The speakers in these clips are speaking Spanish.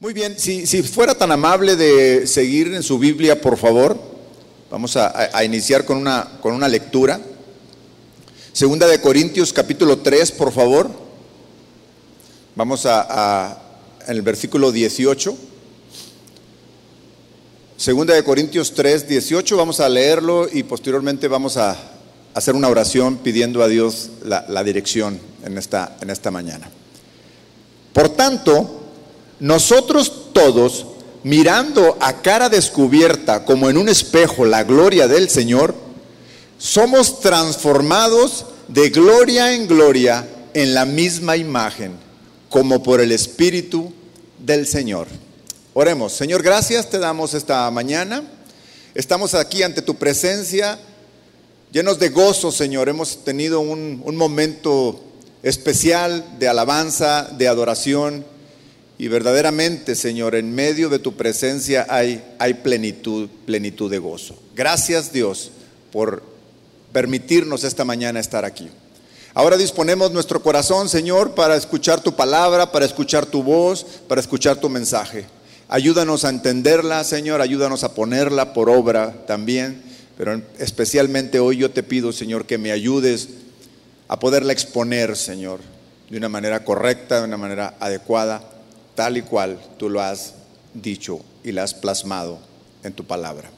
Muy bien, si, si fuera tan amable de seguir en su Biblia, por favor, vamos a, a- iniciar con una, con una lectura. Segunda de Corintios capítulo 3, por favor. Vamos a, a- en el versículo 18. Segunda de Corintios 3, 18, vamos a leerlo y posteriormente vamos a hacer una oración pidiendo a Dios la, la dirección en esta, en esta mañana. Por tanto, nosotros todos, mirando a cara descubierta como en un espejo la gloria del Señor, somos transformados de gloria en gloria en la misma imagen, como por el Espíritu del Señor. Oremos, Señor, gracias te damos esta mañana. Estamos aquí ante tu presencia, llenos de gozo, Señor. Hemos tenido un, un momento especial de alabanza, de adoración. Y verdaderamente, Señor, en medio de tu presencia hay, plenitud, plenitud de gozo. Gracias, Dios, por permitirnos esta mañana estar aquí. Ahora disponemos nuestro corazón, Señor, para escuchar tu palabra, para escuchar tu voz, para escuchar tu mensaje. Ayúdanos a entenderla, Señor, ayúdanos a ponerla por obra también, pero especialmente hoy yo te pido, Señor, que me ayudes a poderla exponer, Señor, de una manera correcta, de una manera adecuada, tal y cual tú lo has dicho y la has plasmado en tu palabra.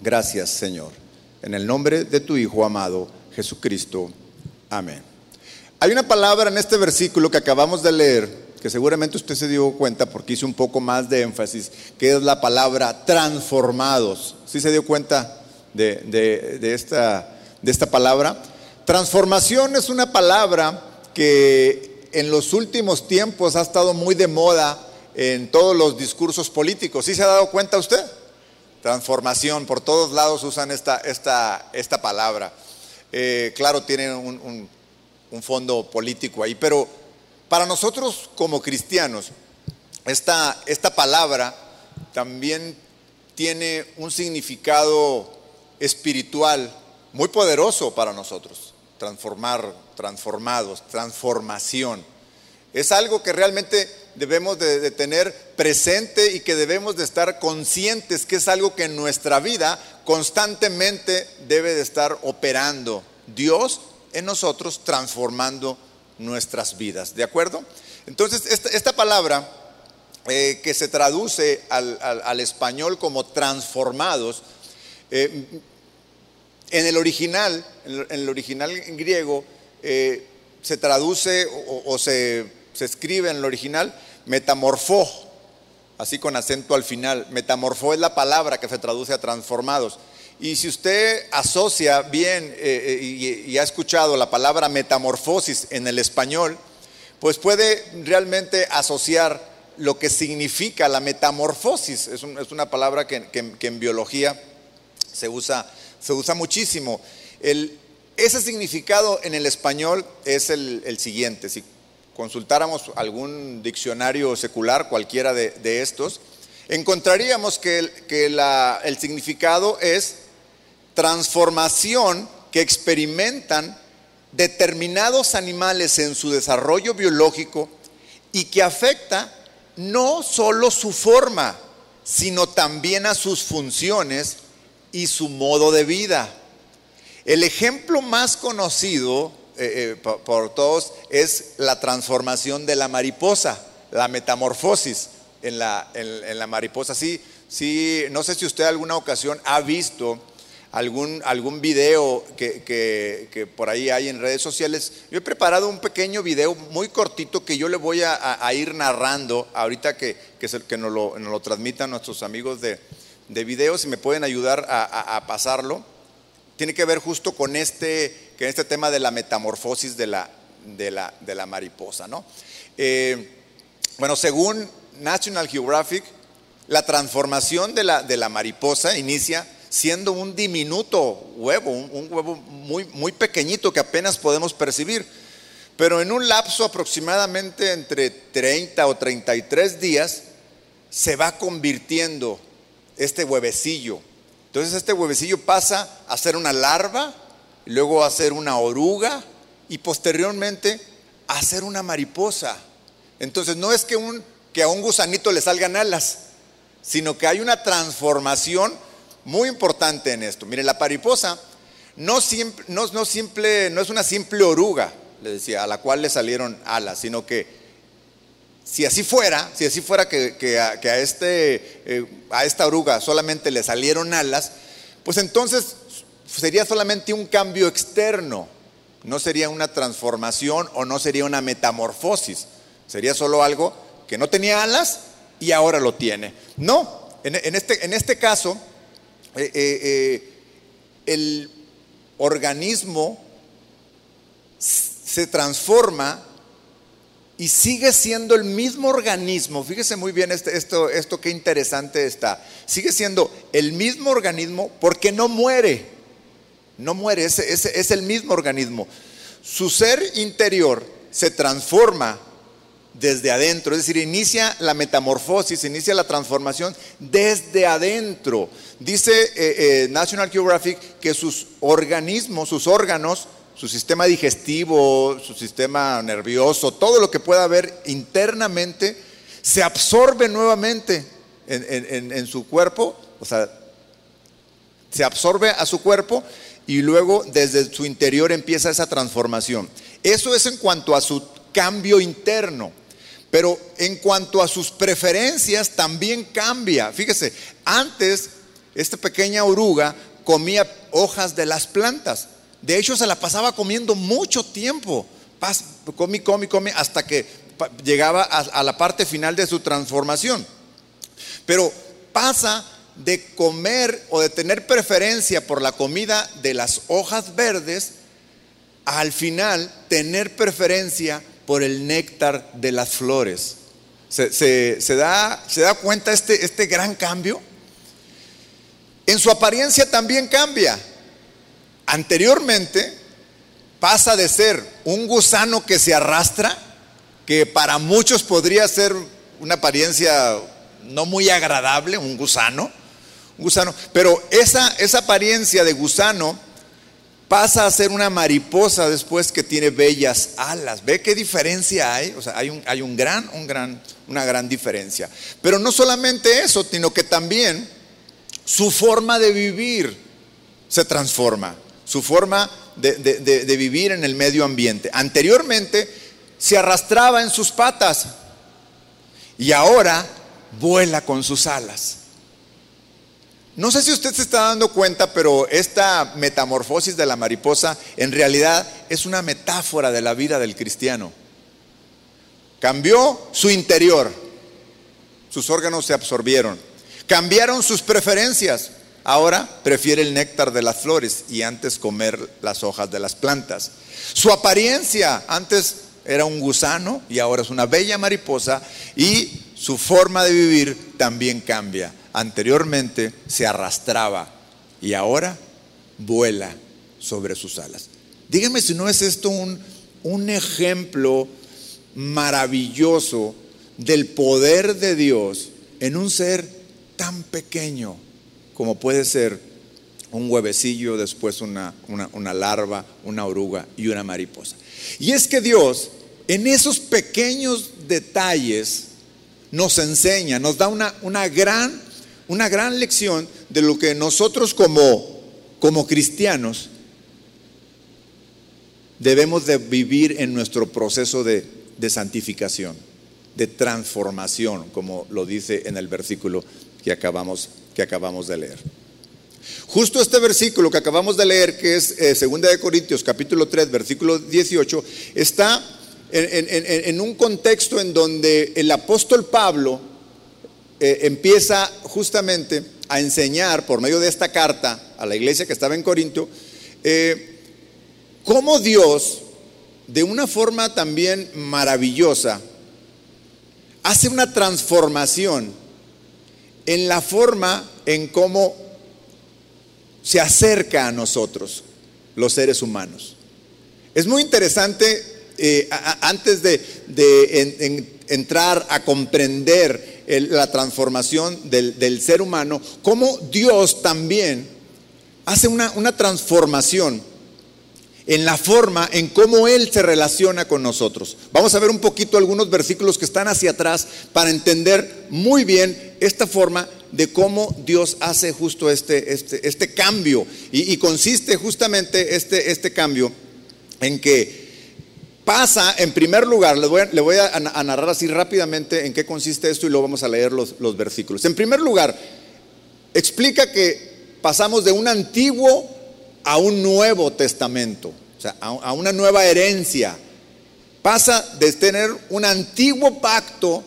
Gracias, Señor. En el nombre de tu Hijo amado, Jesucristo. Amén. Hay una palabra en este versículo que acabamos de leer, que seguramente usted se dio cuenta porque hice un poco más de énfasis, que es la palabra transformados. ¿Sí se dio cuenta de- de esta, de esta palabra? Transformación es una palabra que en los últimos tiempos ha estado muy de moda en todos los discursos políticos. ¿Sí se ha dado cuenta usted? Transformación, por todos lados usan esta, esta, esta palabra. Eh, claro, tienen un, un- un fondo político ahí, pero para nosotros como cristianos, esta, esta palabra también tiene un significado espiritual muy poderoso para nosotros. Transformar, transformados, transformación. Es algo que realmente debemos de, tener presente y que debemos de estar conscientes que es algo que en nuestra vida constantemente debe de estar operando Dios en nosotros, transformando nuestras vidas. ¿De acuerdo? Entonces, esta, palabra eh, que se traduce al español como transformados, eh, en el original, en el- original en griego, eh, se traduce o, se, escribe en el original metamorfó, así con acento al final. Metamorfó es la palabra que se traduce a transformados. Y si usted asocia bien eh, eh, y, ha escuchado la palabra metamorfosis en el español, pues puede realmente asociar lo que significa la metamorfosis. Es, un- es una palabra que en biología se usa, se usa muchísimo. Ese significado en el español es el, siguiente. Si consultáramos algún diccionario secular, cualquiera de, estos, encontraríamos que, el, el significado es transformación que experimentan determinados animales en su desarrollo biológico y que afecta no solo su forma, sino también a sus funciones y su modo de vida. El ejemplo más conocido eh, eh, por, todos es la transformación de la mariposa, la metamorfosis en la, en- la mariposa. Sí, sí, no sé si usted alguna ocasión ha visto algún, algún video que, que- por ahí hay en redes sociales. Yo he preparado un pequeño video muy cortito que yo le voy a ir narrando ahorita que, que, se- que nos, lo, nos lo transmitan nuestros amigos de, de video, si me pueden ayudar a- pasarlo tiene que ver justo con este, con este tema de la metamorfosis de la, de la, de la mariposa. ¿no? Eh, bueno, según National Geographic, la transformación de la, de la mariposa inicia siendo un diminuto huevo, un, un huevo muy, muy pequeñito que apenas podemos percibir. Pero en un lapso aproximadamente entre 30 o 33 días, se va convirtiendo este huevecillo. Entonces este huevecillo pasa a ser una larva, luego a ser una oruga y posteriormente a ser una mariposa. Entonces no es que a un gusanito le salgan alas, sino que hay una transformación muy importante en esto. Mire, la mariposa no es una simple oruga, le decía, a la cual le salieron alas, sino que si así fuera, si así fuera que, a, este, eh, a esta oruga solamente le salieron alas, pues entonces sería solamente un cambio externo, no sería una transformación o no sería una metamorfosis, sería solo algo que no tenía alas y ahora lo tiene. No, en, este, este, caso, eh, eh, el organismo se transforma y sigue siendo el mismo organismo. Fíjese muy bien este, esto, esto qué interesante está. Sigue siendo el mismo organismo porque no muere. No muere, es, es el mismo organismo. Su ser interior se transforma desde adentro, es decir, inicia la metamorfosis, inicia la transformación desde adentro. Dice eh, eh, National Geographic que sus organismos, sus órganos, su sistema digestivo, su sistema nervioso, todo lo que pueda haber internamente, se absorbe nuevamente en, su cuerpo, o sea, se absorbe a su cuerpo y luego desde su interior empieza esa transformación. Eso es en cuanto a su cambio interno. Pero en cuanto a sus preferencias también cambia. Fíjese, antes esta pequeña oruga comía hojas de las plantas. De hecho, se la pasaba comiendo mucho tiempo. Comí, comí, comí, hasta que llegaba a, la parte final de su transformación. Pero pasa de comer o de tener preferencia por la comida de las hojas verdes, al final tener preferencia por el néctar de las flores. ¿Se, da, ¿se da, cuenta este, este gran cambio? En su apariencia también cambia. Anteriormente pasa de ser un gusano que se arrastra, que para muchos podría ser una apariencia no muy agradable, un gusano, un gusano, pero esa, esa apariencia de gusano pasa a ser una mariposa después que tiene bellas alas. ¿Ve qué diferencia hay? O sea, hay, un, hay un gran, un gran, una gran diferencia. Pero no solamente eso, sino que también su forma de vivir se transforma. Su forma de, de vivir en el medio ambiente. Anteriormente se arrastraba en sus patas y ahora vuela con sus alas. No sé si usted se está dando cuenta, pero esta metamorfosis de la mariposa en realidad es una metáfora de la vida del cristiano. Cambió su interior, sus órganos se absorbieron, cambiaron sus preferencias. Ahora prefiere el néctar de las flores y antes comer las hojas de las plantas. Su apariencia antes era un gusano y ahora es una bella mariposa y su forma de vivir también cambia anteriormente se arrastraba y ahora vuela sobre sus alas. Dígame si no es esto un, un ejemplo maravilloso del poder de Dios en un ser tan pequeño como puede ser un huevecillo, después una, una, larva, una oruga y una mariposa. Y es que Dios en esos pequeños detalles nos enseña, nos da una, una gran una gran lección de lo que nosotros como, como cristianos debemos de vivir en nuestro proceso de, de santificación, de transformación, como lo dice en el versículo que acabamos, que acabamos de leer. Justo este versículo que acabamos de leer, que es eh, Segunda de Corintios capítulo 3, versículo 18, está en un contexto en donde el apóstol Pablo eh, empieza justamente a enseñar por medio de esta carta a la iglesia que estaba en Corinto, eh, cómo Dios, de una forma también maravillosa, hace una transformación en la forma en cómo se acerca a nosotros, los seres humanos. Es muy interesante, eh, antes de, entrar a comprender la transformación del, ser humano, como Dios también hace una transformación en la forma en cómo Él se relaciona con nosotros. Vamos a ver un poquito algunos versículos que están hacia atrás para entender muy bien esta forma de cómo Dios hace justo este, este, este cambio. Y, consiste justamente este, este cambio en que pasa, en primer lugar, le voy, a, a, narrar así rápidamente en qué consiste esto y luego vamos a leer los, los versículos. En primer lugar, explica que pasamos de un antiguo a un nuevo testamento, o sea, a, una nueva herencia. Pasa de tener un antiguo pacto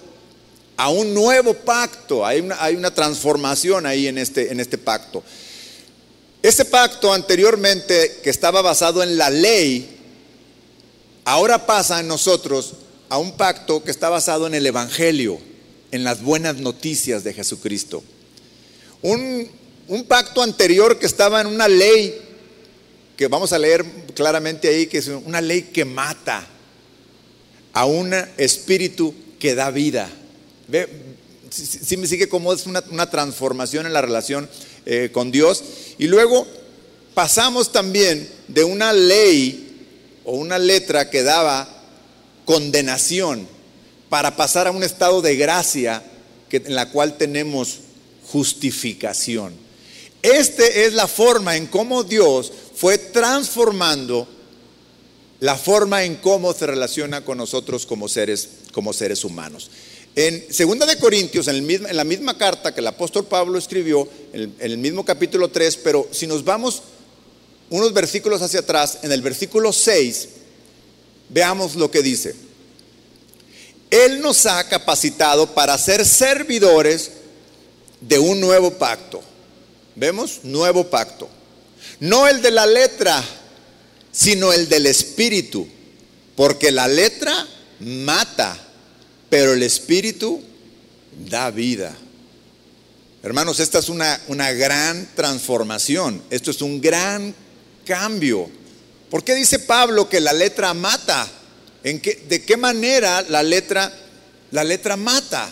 a un nuevo pacto. Hay una, hay una transformación ahí en este, en este pacto. Ese pacto anteriormente que estaba basado en la ley, ahora pasa en nosotros a un pacto que está basado en el Evangelio, en las buenas noticias de Jesucristo. Un, un pacto anterior que estaba en una ley que vamos a leer claramente ahí, que es una ley que mata a un espíritu que da vida. ¿Ve? Si, me sigue como es una, transformación en la relación eh, con Dios. Y luego pasamos también de una ley o una letra que daba condenación para pasar a un estado de gracia en la cual tenemos justificación. Esta es la forma en cómo Dios fue transformando la forma en cómo se relaciona con nosotros como seres, como seres humanos. En 2 de Corintios, en, en, la misma carta que el apóstol Pablo escribió, en el, mismo capítulo 3, pero si nos vamos unos versículos hacia atrás, en el versículo 6, veamos lo que dice. Él nos ha capacitado para ser servidores de un nuevo pacto. ¿Vemos? Nuevo pacto no el de la letra, sino el del espíritu. Porque la letra mata, pero el espíritu da vida. Hermanos, esta es una, una gran transformación. Esto es un gran cambio. ¿Por qué dice Pablo que la letra mata? ¿En qué, ¿De qué manera la letra, la letra mata?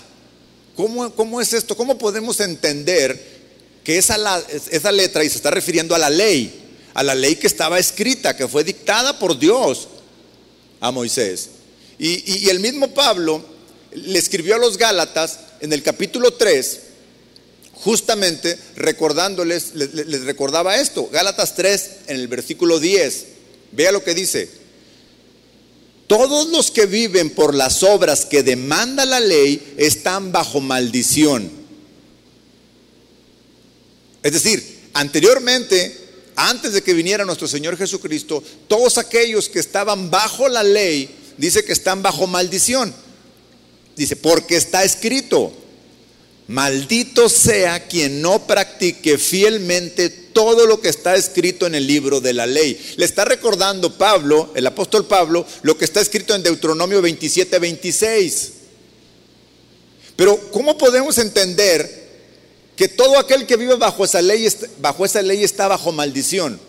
¿Cómo, ¿Cómo es esto? ¿Cómo podemos entender que esa, letra, y se está refiriendo a la ley, a la ley que estaba escrita, que fue dictada por Dios a Moisés. Y, el mismo Pablo le escribió a los Gálatas en el capítulo 3, justamente recordándoles, les, les, recordaba esto, Gálatas 3 en el versículo 10, vea lo que dice, todos los que viven por las obras que demanda la ley están bajo maldición. Es decir, anteriormente, antes de que viniera nuestro Señor Jesucristo, todos aquellos que estaban bajo la ley, dice que están bajo maldición. Dice, porque está escrito, maldito sea quien no practique fielmente todo lo que está escrito en el libro de la ley. Le está recordando Pablo, el apóstol Pablo, lo que está escrito en Deuteronomio 27, 26. Pero ¿cómo podemos entender que todo aquel que vive bajo esa ley, bajo esa ley está bajo maldición.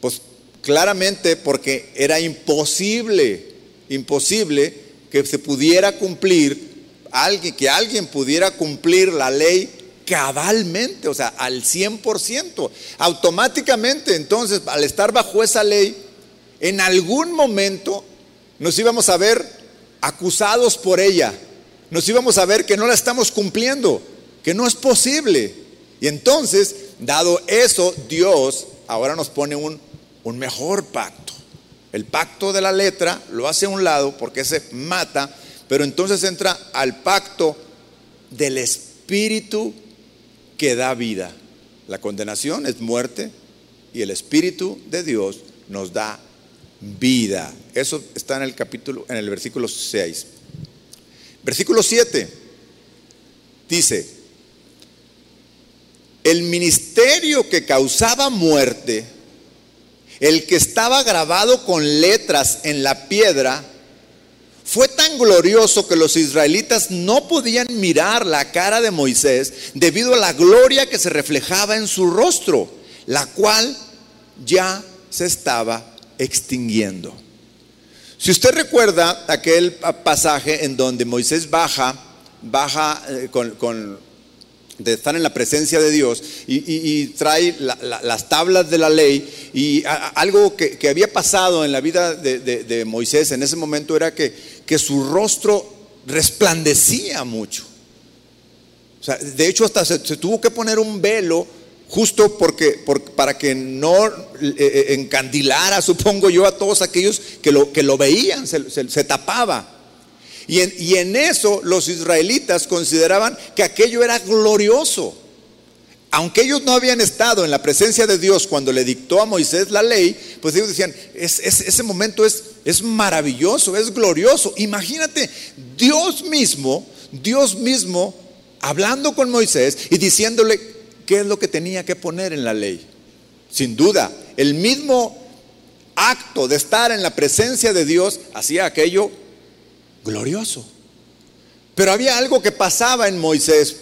Pues claramente porque era imposible, imposible que se pudiera cumplir, alguien, que alguien pudiera cumplir la ley cabalmente, o sea, al 100%. Automáticamente, entonces, al estar bajo esa ley, en algún momento nos íbamos a ver acusados por ella, nos íbamos a ver que no la estamos cumpliendo que no es posible. Y entonces, dado eso, Dios ahora nos pone un, un mejor pacto. El pacto de la letra lo hace a un lado porque se mata, pero entonces entra al pacto del espíritu que da vida. La condenación es muerte y el espíritu de Dios nos da vida. Eso está en el capítulo en el versículo 6. Versículo 7 dice, el ministerio que causaba muerte, el que estaba grabado con letras en la piedra, fue tan glorioso que los israelitas no podían mirar la cara de Moisés debido a la gloria que se reflejaba en su rostro, la cual ya se estaba extinguiendo. Si usted recuerda aquel pasaje en donde Moisés baja, baja eh, con, de estar en la presencia de Dios y, trae las tablas de la ley y algo que, había pasado en la vida de, Moisés en ese momento era que, que su rostro resplandecía mucho. O sea, de hecho hasta se, tuvo que poner un velo justo porque, para que no eh, eh, encandilara, supongo yo, a todos aquellos que lo, que lo veían, se tapaba. Y en, eso los israelitas consideraban que aquello era glorioso. Aunque ellos no habían estado en la presencia de Dios cuando le dictó a Moisés la ley, pues ellos decían, ese momento es, es maravilloso, es glorioso. Imagínate, Dios mismo, Dios mismo, hablando con Moisés y diciéndole qué es lo que tenía que poner en la ley. Sin duda, el mismo acto de estar en la presencia de Dios hacía aquello glorioso. Pero había algo que pasaba en Moisés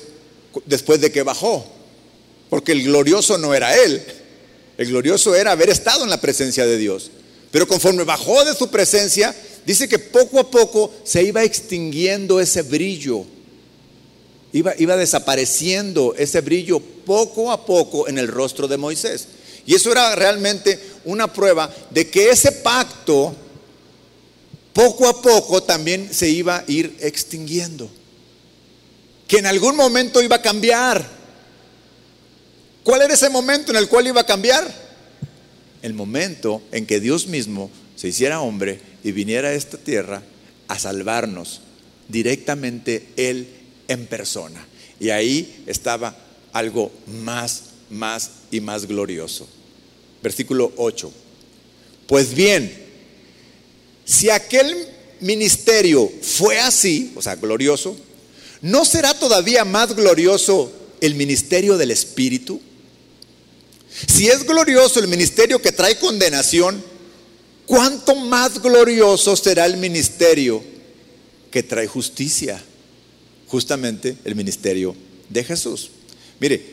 después de que bajó, porque el glorioso no era él, el glorioso era haber estado en la presencia de Dios. Pero conforme bajó de su presencia, dice que poco a poco se iba extinguiendo ese brillo, iba, iba desapareciendo ese brillo poco a poco en el rostro de Moisés. Y eso era realmente una prueba de que ese pacto poco a poco también se iba a ir extinguiendo. Que en algún momento iba a cambiar. ¿Cuál era ese momento en el cual iba a cambiar? El momento en que Dios mismo se hiciera hombre y viniera a esta tierra a salvarnos directamente Él en persona. Y ahí estaba algo más, más y más glorioso. Versículo 8. Pues bien, si aquel ministerio fue así, o sea, glorioso, ¿no será todavía más glorioso el ministerio del Espíritu? Si es glorioso el ministerio que trae condenación, ¿cuánto más glorioso será el ministerio que trae justicia? Justamente el ministerio de Jesús. Mire,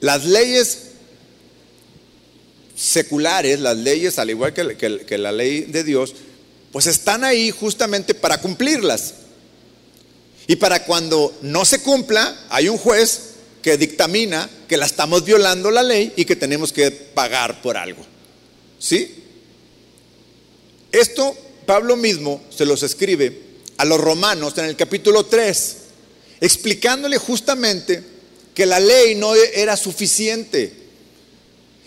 las leyes seculares, las leyes, al igual que, la ley de Dios, pues están ahí justamente para cumplirlas. Y para cuando no se cumpla, hay un juez que dictamina que la estamos violando la ley y que tenemos que pagar por algo. ¿Sí? Esto Pablo mismo se los escribe a los romanos en el capítulo 3, explicándole justamente que la ley no era suficiente,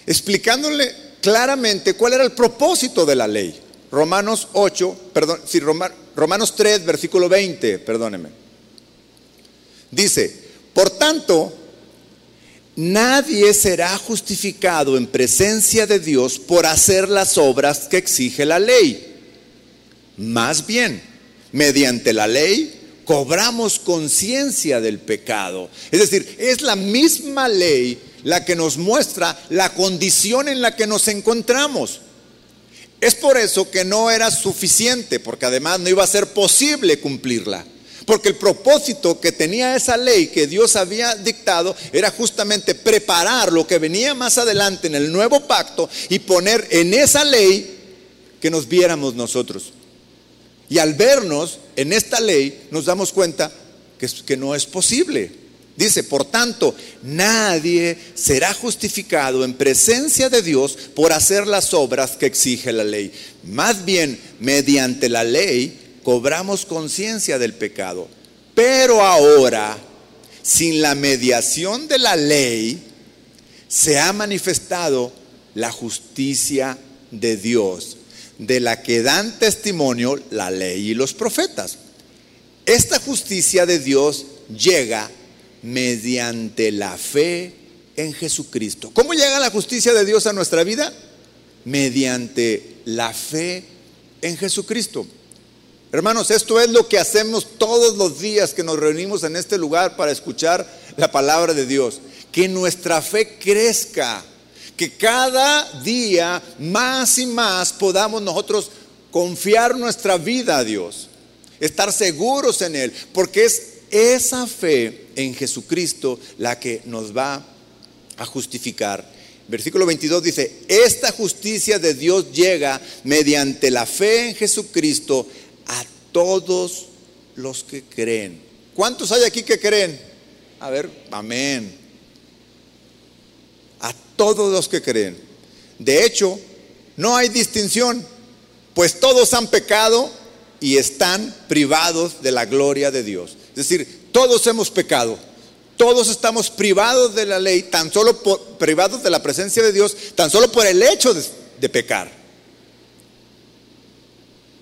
explicándole claramente cuál era el propósito de la ley. Romanos 8, perdón, sí, Romanos 3, versículo 20, perdóneme. Dice, por tanto, nadie será justificado en presencia de Dios por hacer las obras que exige la ley. Más bien, mediante la ley cobramos conciencia del pecado. Es decir, es la misma ley la que nos muestra la condición en la que nos encontramos. Es por eso que no era suficiente, porque además no iba a ser posible cumplirla. Porque el propósito que tenía esa ley que Dios había dictado era justamente preparar lo que venía más adelante en el nuevo pacto y poner en esa ley que nos viéramos nosotros. Y al vernos en esta ley nos damos cuenta que, que no es posible. Dice, por tanto, nadie será justificado en presencia de Dios por hacer las obras que exige la ley. Más bien, mediante la ley cobramos conciencia del pecado. Pero ahora, sin la mediación de la ley, se ha manifestado la justicia de Dios, de la que dan testimonio la ley y los profetas. Esta justicia de Dios llega mediante la fe en Jesucristo. ¿Cómo llega la justicia de Dios a nuestra vida? Mediante la fe en Jesucristo. Hermanos, esto es lo que hacemos todos los días que nos reunimos en este lugar para escuchar la palabra de Dios. Que nuestra fe crezca, que cada día más y más podamos nosotros confiar nuestra vida a Dios, estar seguros en Él, porque es esa fe en Jesucristo la que nos va a justificar. Versículo 22 dice, esta justicia de Dios llega mediante la fe en Jesucristo a todos los que creen. ¿Cuántos hay aquí que creen? A ver, amén. A todos los que creen. De hecho, no hay distinción, pues todos han pecado y están privados de la gloria de Dios. Es decir, todos hemos pecado. Todos estamos privados de la ley, tan solo privados de la presencia de Dios, tan solo por el hecho de pecar.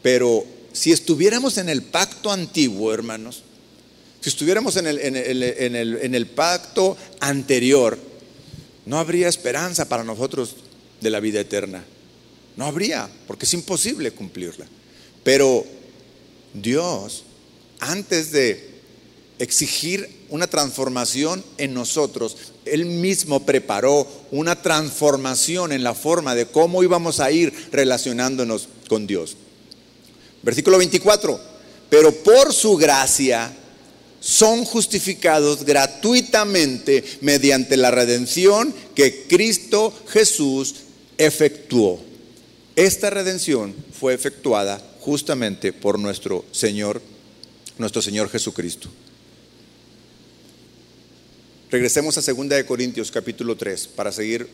Pero si estuviéramos en el pacto antiguo, hermanos, si estuviéramos en el, en el, pacto anterior, no habría esperanza para nosotros de la vida eterna. No habría, porque es imposible cumplirla. Pero Dios, antes de exigir una transformación en nosotros, Él mismo preparó una transformación en la forma de cómo íbamos a ir relacionándonos con Dios. Versículo 24, pero por su gracia son justificados gratuitamente mediante la redención que Cristo Jesús efectuó. Esta redención fue efectuada justamente por nuestro Señor, nuestro Señor Jesucristo. Regresemos a 2 de Corintios capítulo 3 para seguir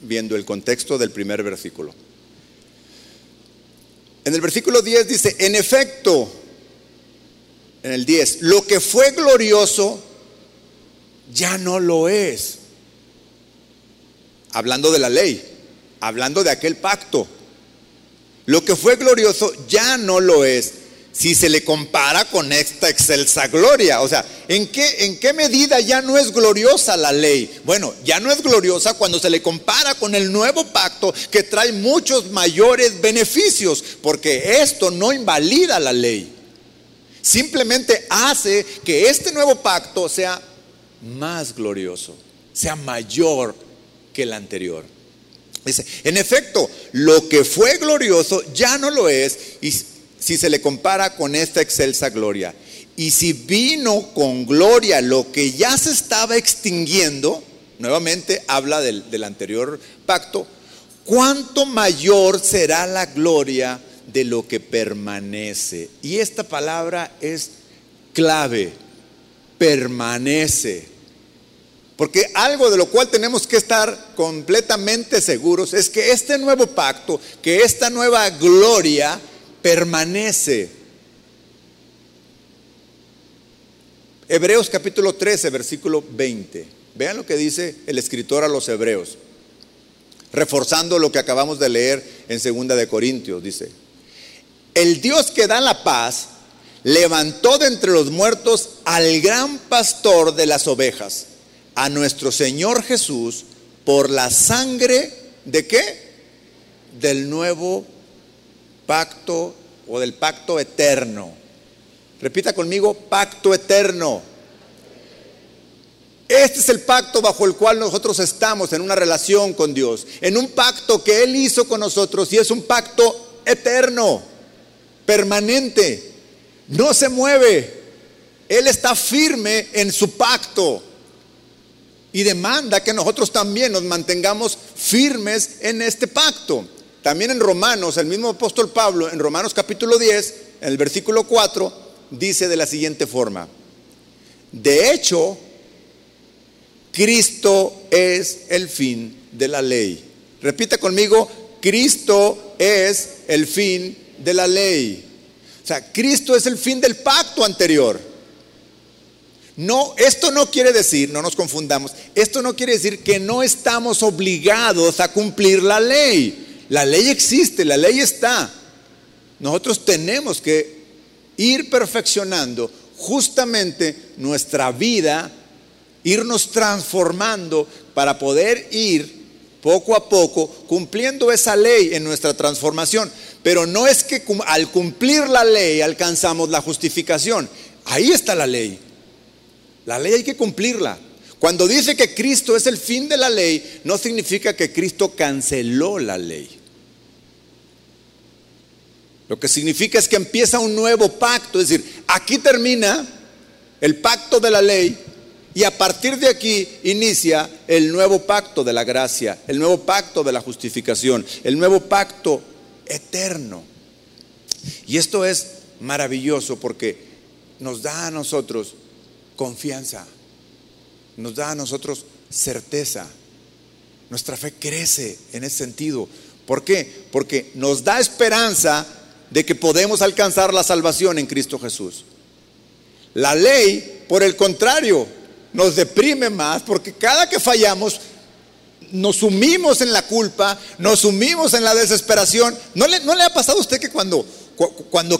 viendo el contexto del primer versículo. En el versículo 10 dice, en efecto, en el 10, lo que fue glorioso ya no lo es. Hablando de la ley, hablando de aquel pacto. Lo que fue glorioso ya no lo es si se le compara con esta excelsa gloria. O sea, ¿en qué, ¿en qué medida ya no es gloriosa la ley? Bueno, ya no es gloriosa cuando se le compara con el nuevo pacto que trae muchos mayores beneficios, porque esto no invalida la ley. Simplemente hace que este nuevo pacto sea más glorioso, sea mayor que el anterior. Dice, en efecto, lo que fue glorioso ya no lo es y si se le compara con esta excelsa gloria. Y si vino con gloria lo que ya se estaba extinguiendo, nuevamente habla del, del anterior pacto, ¿cuánto mayor será la gloria de lo que permanece? Y esta palabra es clave, permanece. Porque algo de lo cual tenemos que estar completamente seguros es que este nuevo pacto, que esta nueva gloria, permanece. Hebreos capítulo 13, versículo 20. Vean lo que dice el escritor a los hebreos, reforzando lo que acabamos de leer en segunda de Corintios, dice, el Dios que da la paz levantó de entre los muertos al gran pastor de las ovejas, a nuestro Señor Jesús, por la sangre de qué? Del nuevo pacto o del pacto eterno. Repita conmigo, pacto eterno. Este es el pacto bajo el cual nosotros estamos en una relación con Dios, en un pacto que Él hizo con nosotros y es un pacto eterno, permanente, no se mueve. Él está firme en su pacto y demanda que nosotros también nos mantengamos firmes en este pacto. También en Romanos, el mismo apóstol Pablo, en Romanos capítulo 10, en el versículo 4, dice de la siguiente forma, de hecho, Cristo es el fin de la ley. Repita conmigo, Cristo es el fin de la ley. O sea, Cristo es el fin del pacto anterior. No, esto no quiere decir, no nos confundamos, esto no quiere decir que no estamos obligados a cumplir la ley. La ley existe, la ley está. Nosotros tenemos que ir perfeccionando justamente nuestra vida, irnos transformando para poder ir poco a poco cumpliendo esa ley en nuestra transformación. Pero no es que al cumplir la ley alcanzamos la justificación. Ahí está la ley. La ley hay que cumplirla. Cuando dice que Cristo es el fin de la ley, no significa que Cristo canceló la ley. Lo que significa es que empieza un nuevo pacto, es decir, aquí termina el pacto de la ley y a partir de aquí inicia el nuevo pacto de la gracia, el nuevo pacto de la justificación, el nuevo pacto eterno. Y esto es maravilloso porque nos da a nosotros confianza, nos da a nosotros certeza. Nuestra fe crece en ese sentido. ¿Por qué? Porque nos da esperanza de que podemos alcanzar la salvación en Cristo Jesús. La ley, por el contrario, nos deprime más porque cada que fallamos nos sumimos en la culpa, nos sumimos en la desesperación. ¿No le, ha pasado a usted que cuando,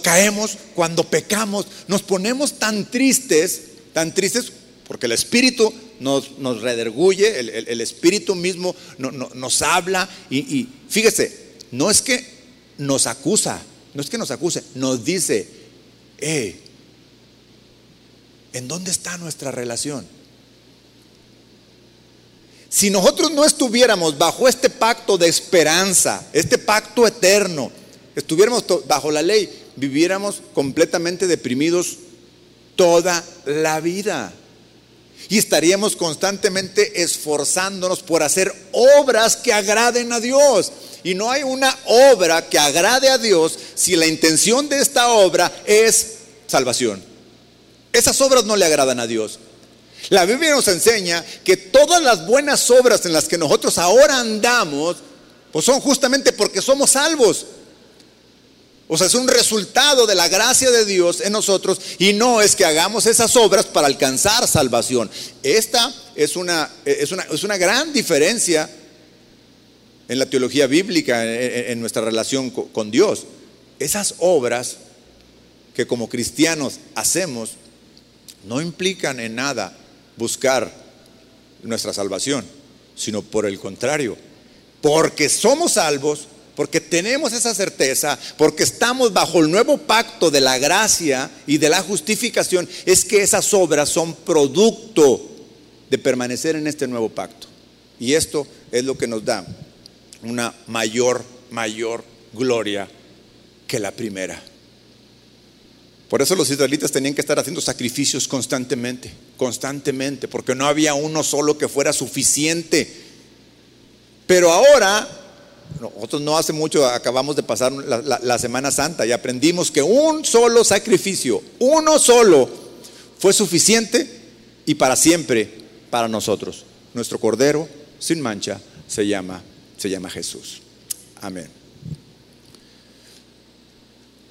caemos, cuando pecamos, nos ponemos tan tristes, tan tristes, porque el Espíritu nos, nos el, Espíritu mismo nos habla y fíjese, no es que nos acusa, no es que nos acuse, nos dice, eh, ¿en dónde está nuestra relación? Si nosotros no estuviéramos bajo este pacto de esperanza, este pacto eterno, estuviéramos bajo la ley, viviéramos completamente deprimidos toda la vida. Y estaríamos constantemente esforzándonos por hacer obras que agraden a Dios. Y no hay una obra que agrade a Dios si la intención de esta obra es salvación. Esas obras no le agradan a Dios. La Biblia nos enseña que todas las buenas obras en las que nosotros ahora andamos, pues son justamente porque somos salvos. O sea, es un resultado de la gracia de Dios en nosotros y no es que hagamos esas obras para alcanzar salvación. Esta es una, es una, es una gran diferencia en la teología bíblica, en, nuestra relación con Dios. Esas obras que como cristianos hacemos no implican en nada buscar nuestra salvación, sino por el contrario, porque somos salvos, porque tenemos esa certeza, porque estamos bajo el nuevo pacto de la gracia y de la justificación, es que esas obras son producto de permanecer en este nuevo pacto. Y esto es lo que nos da una mayor, mayor gloria que la primera. Por eso los israelitas tenían que estar haciendo sacrificios constantemente, constantemente, porque no había uno solo que fuera suficiente. Pero ahora, nosotros no hace mucho acabamos de pasar la, Semana Santa y aprendimos que un solo sacrificio, uno solo, fue suficiente y para siempre para nosotros. Nuestro Cordero sin mancha se llama, se llama Jesús. Amén.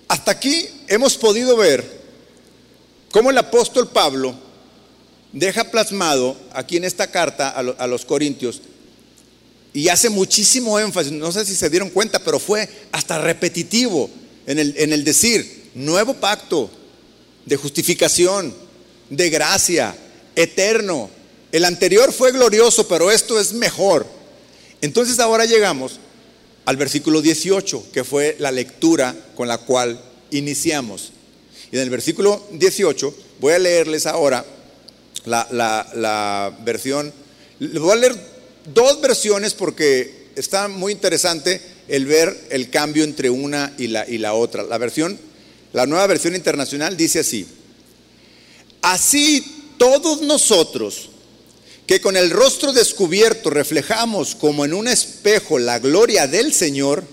Hasta aquí hemos podido ver cómo el apóstol Pablo deja plasmado aquí en esta carta a, los Corintios y hace muchísimo énfasis, no sé si se dieron cuenta, pero fue hasta repetitivo en el, en el decir, nuevo pacto de justificación, de gracia, eterno. El anterior fue glorioso, pero esto es mejor. Entonces ahora llegamos al versículo 18, que fue la lectura con la cual iniciamos. Y en el versículo 18 voy a leerles ahora la, la, versión, voy a leer dos versiones porque está muy interesante el ver el cambio entre una y la, y la otra. La versión, la nueva versión internacional dice así, así todos nosotros, que con el rostro descubierto reflejamos como en un espejo la gloria del Señor,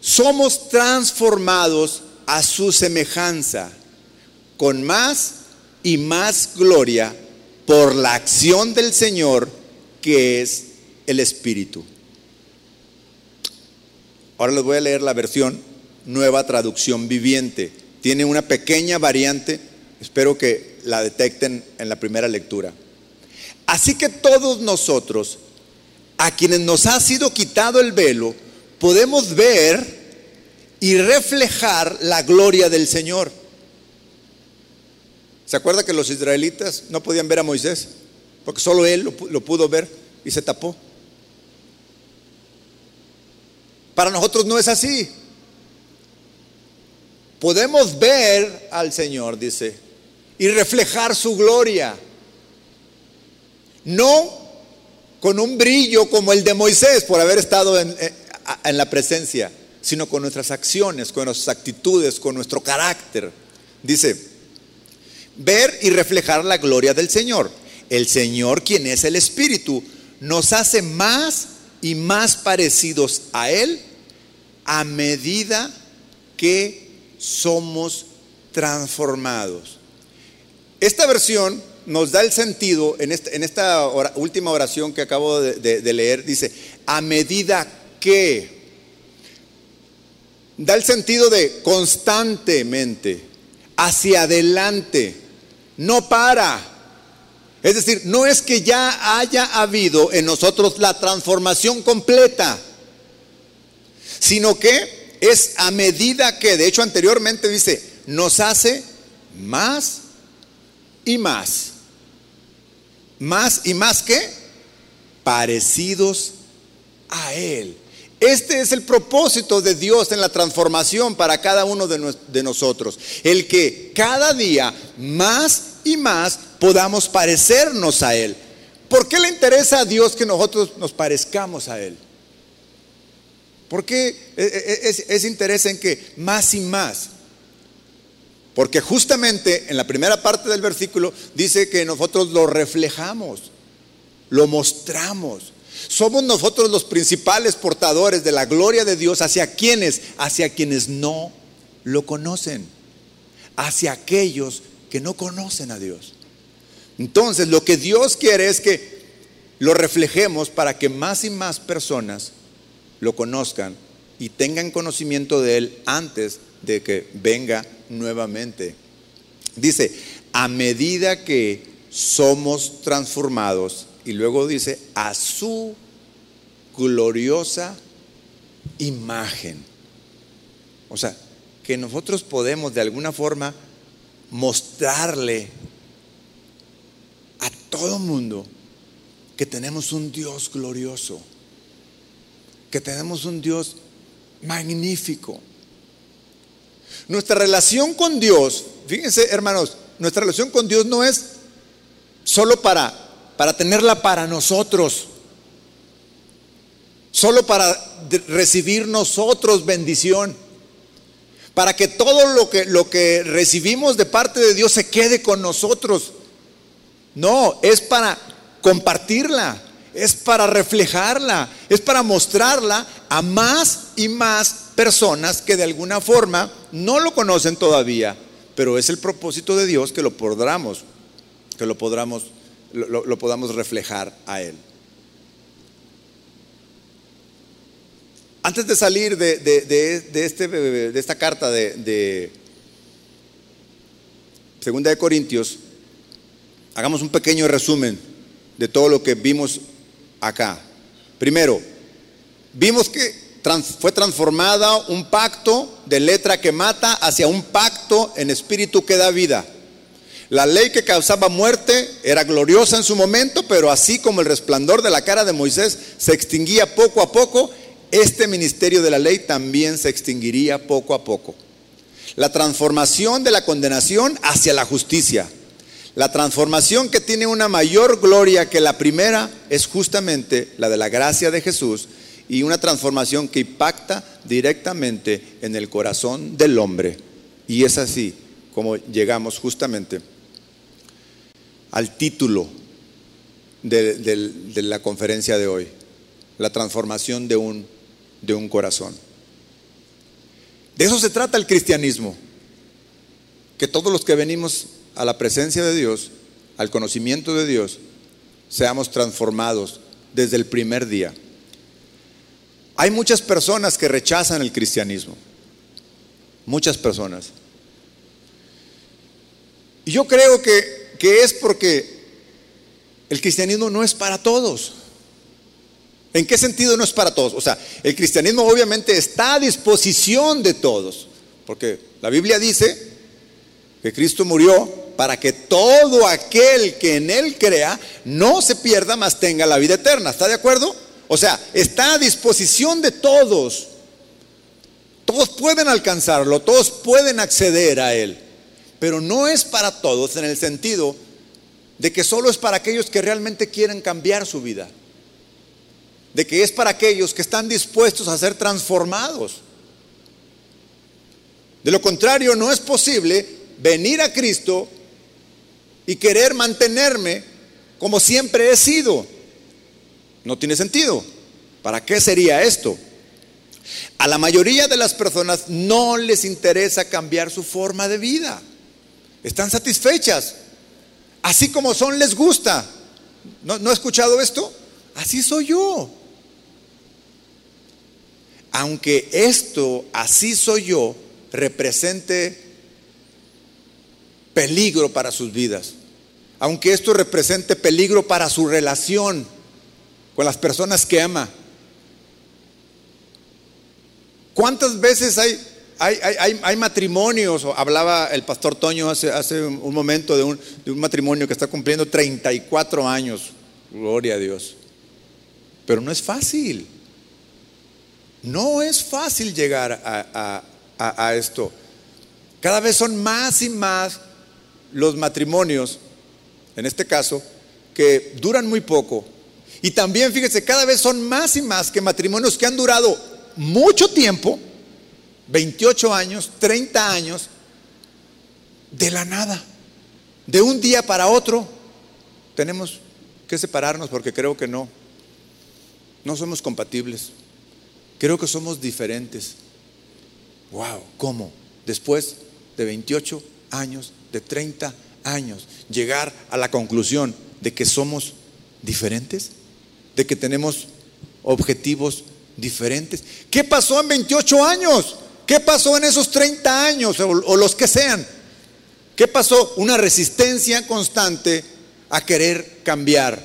somos transformados a su semejanza, con más y más gloria por la acción del Señor, que es el Espíritu. Ahora les voy a leer la versión nueva traducción viviente. Tiene una pequeña variante, espero que la detecten en la primera lectura. Así que todos nosotros, a quienes nos ha sido quitado el velo, podemos ver y reflejar la gloria del Señor. ¿Se acuerda que los israelitas no podían ver a Moisés? Porque solo él lo, pudo ver y se tapó. Para nosotros no es así. Podemos ver al Señor, dice, y reflejar su gloria no con un brillo como el de Moisés por haber estado en, la presencia, sino con nuestras acciones, con nuestras actitudes, con nuestro carácter. Dice, ver y reflejar la gloria del Señor. El Señor, quien es el Espíritu, nos hace más y más parecidos a Él a medida que somos transformados. esta versión nos da el sentido, en esta, última oración que acabo de leer, dice, a medida que, da el sentido de constantemente, hacia adelante, no para. Es decir, no es que ya haya habido en nosotros la transformación completa, sino que es a medida que, de hecho anteriormente dice, nos hace más y más. Más y más que parecidos a Él. Este es el propósito de Dios en la transformación para cada uno de, nosotros. El que cada día más y más podamos parecernos a Él. ¿Por qué le interesa a Dios que nosotros nos parezcamos a Él? ¿Por qué e, e, es, es interés en que más y más? Porque justamente en la primera parte del versículo dice que nosotros lo reflejamos, lo mostramos. Somos nosotros los principales portadores de la gloria de Dios hacia quienes, hacia quienes no lo conocen, hacia aquellos que no conocen a Dios. Entonces, lo que Dios quiere es que lo reflejemos para que más y más personas lo conozcan y tengan conocimiento de Él antes de que venga nuevamente. Dice, a medida que somos transformados y luego dice, a su gloriosa imagen. O sea, que nosotros podemos de alguna forma mostrarle a todo mundo que tenemos un Dios glorioso, que tenemos un Dios magnífico. Nuestra relación con Dios, fíjense hermanos, nuestra relación con Dios no es solo para para tenerla para nosotros, solo para recibir nosotros bendición, para que todo lo que, lo que recibimos de parte de Dios se quede con nosotros. No, es para compartirla, es para reflejarla, es para mostrarla a más y más personas que de alguna forma no lo conocen todavía, pero es el propósito de Dios que lo podamos, que lo podamos lo, podamos reflejar a Él. Antes de salir de, de, este, de esta carta de, Segunda de Corintios, hagamos un pequeño resumen de todo lo que vimos acá. Primero, vimos que fue transformada un pacto de letra que mata hacia un pacto en espíritu que da vida. La ley que causaba muerte era gloriosa en su momento, pero así como el resplandor de la cara de Moisés se extinguía poco a poco, este ministerio de la ley también se extinguiría poco a poco. La transformación de la condenación hacia la justicia. La transformación que tiene una mayor gloria que la primera es justamente la de la gracia de Jesús y una transformación que impacta directamente en el corazón del hombre. Y es así como llegamos justamente al título de, la conferencia de hoy, la transformación de un, de un corazón. De eso se trata el cristianismo, que todos los que venimos a la presencia de Dios, al conocimiento de Dios, seamos transformados desde el primer día. Hay muchas personas que rechazan el cristianismo, muchas personas. Y yo creo que que es porque el cristianismo no es para todos. ¿En qué sentido no es para todos? O sea, el cristianismo obviamente está a disposición de todos, porque la Biblia dice que Cristo murió para que todo aquel que en Él crea no se pierda, mas tenga la vida eterna. ¿Está de acuerdo? O sea, está a disposición de todos. Todos pueden alcanzarlo, todos pueden acceder a Él pero no es para todos en el sentido de que solo es para aquellos que realmente quieren cambiar su vida, de que es para aquellos que están dispuestos a ser transformados. De lo contrario, no es posible venir a Cristo y querer mantenerme como siempre he sido. No tiene sentido. ¿Para qué sería esto? A la mayoría de las personas no les interesa cambiar su forma de vida están satisfechas así como son les gusta. ¿No, ¿No ha escuchado esto? Así soy yo. Aunque esto, así soy yo, represente peligro para sus vidas. Aunque esto represente peligro para su relación con las personas que ama. ¿Cuántas veces hay, hay, matrimonios? Hablaba el pastor Toño hace, hace un momento de un, de un matrimonio que está cumpliendo 34 años. Gloria a Dios. Pero no es fácil. No es fácil llegar a, a, esto. Cada vez son más y más los matrimonios, en este caso, que duran muy poco. Y también, fíjese, cada vez son más y más que matrimonios que han durado mucho tiempo, 28 años, 30 años, de la nada. De un día para otro, tenemos que separarnos porque creo que no. No somos compatibles. Creo que somos diferentes. Wow, ¿cómo? Después de 28 años, de 30 años, llegar a la conclusión de que somos diferentes, de que tenemos objetivos diferentes. ¿Qué pasó en 28 años? ¿Qué pasó en esos 30 años o, los que sean? ¿Qué pasó? Una resistencia constante a querer cambiar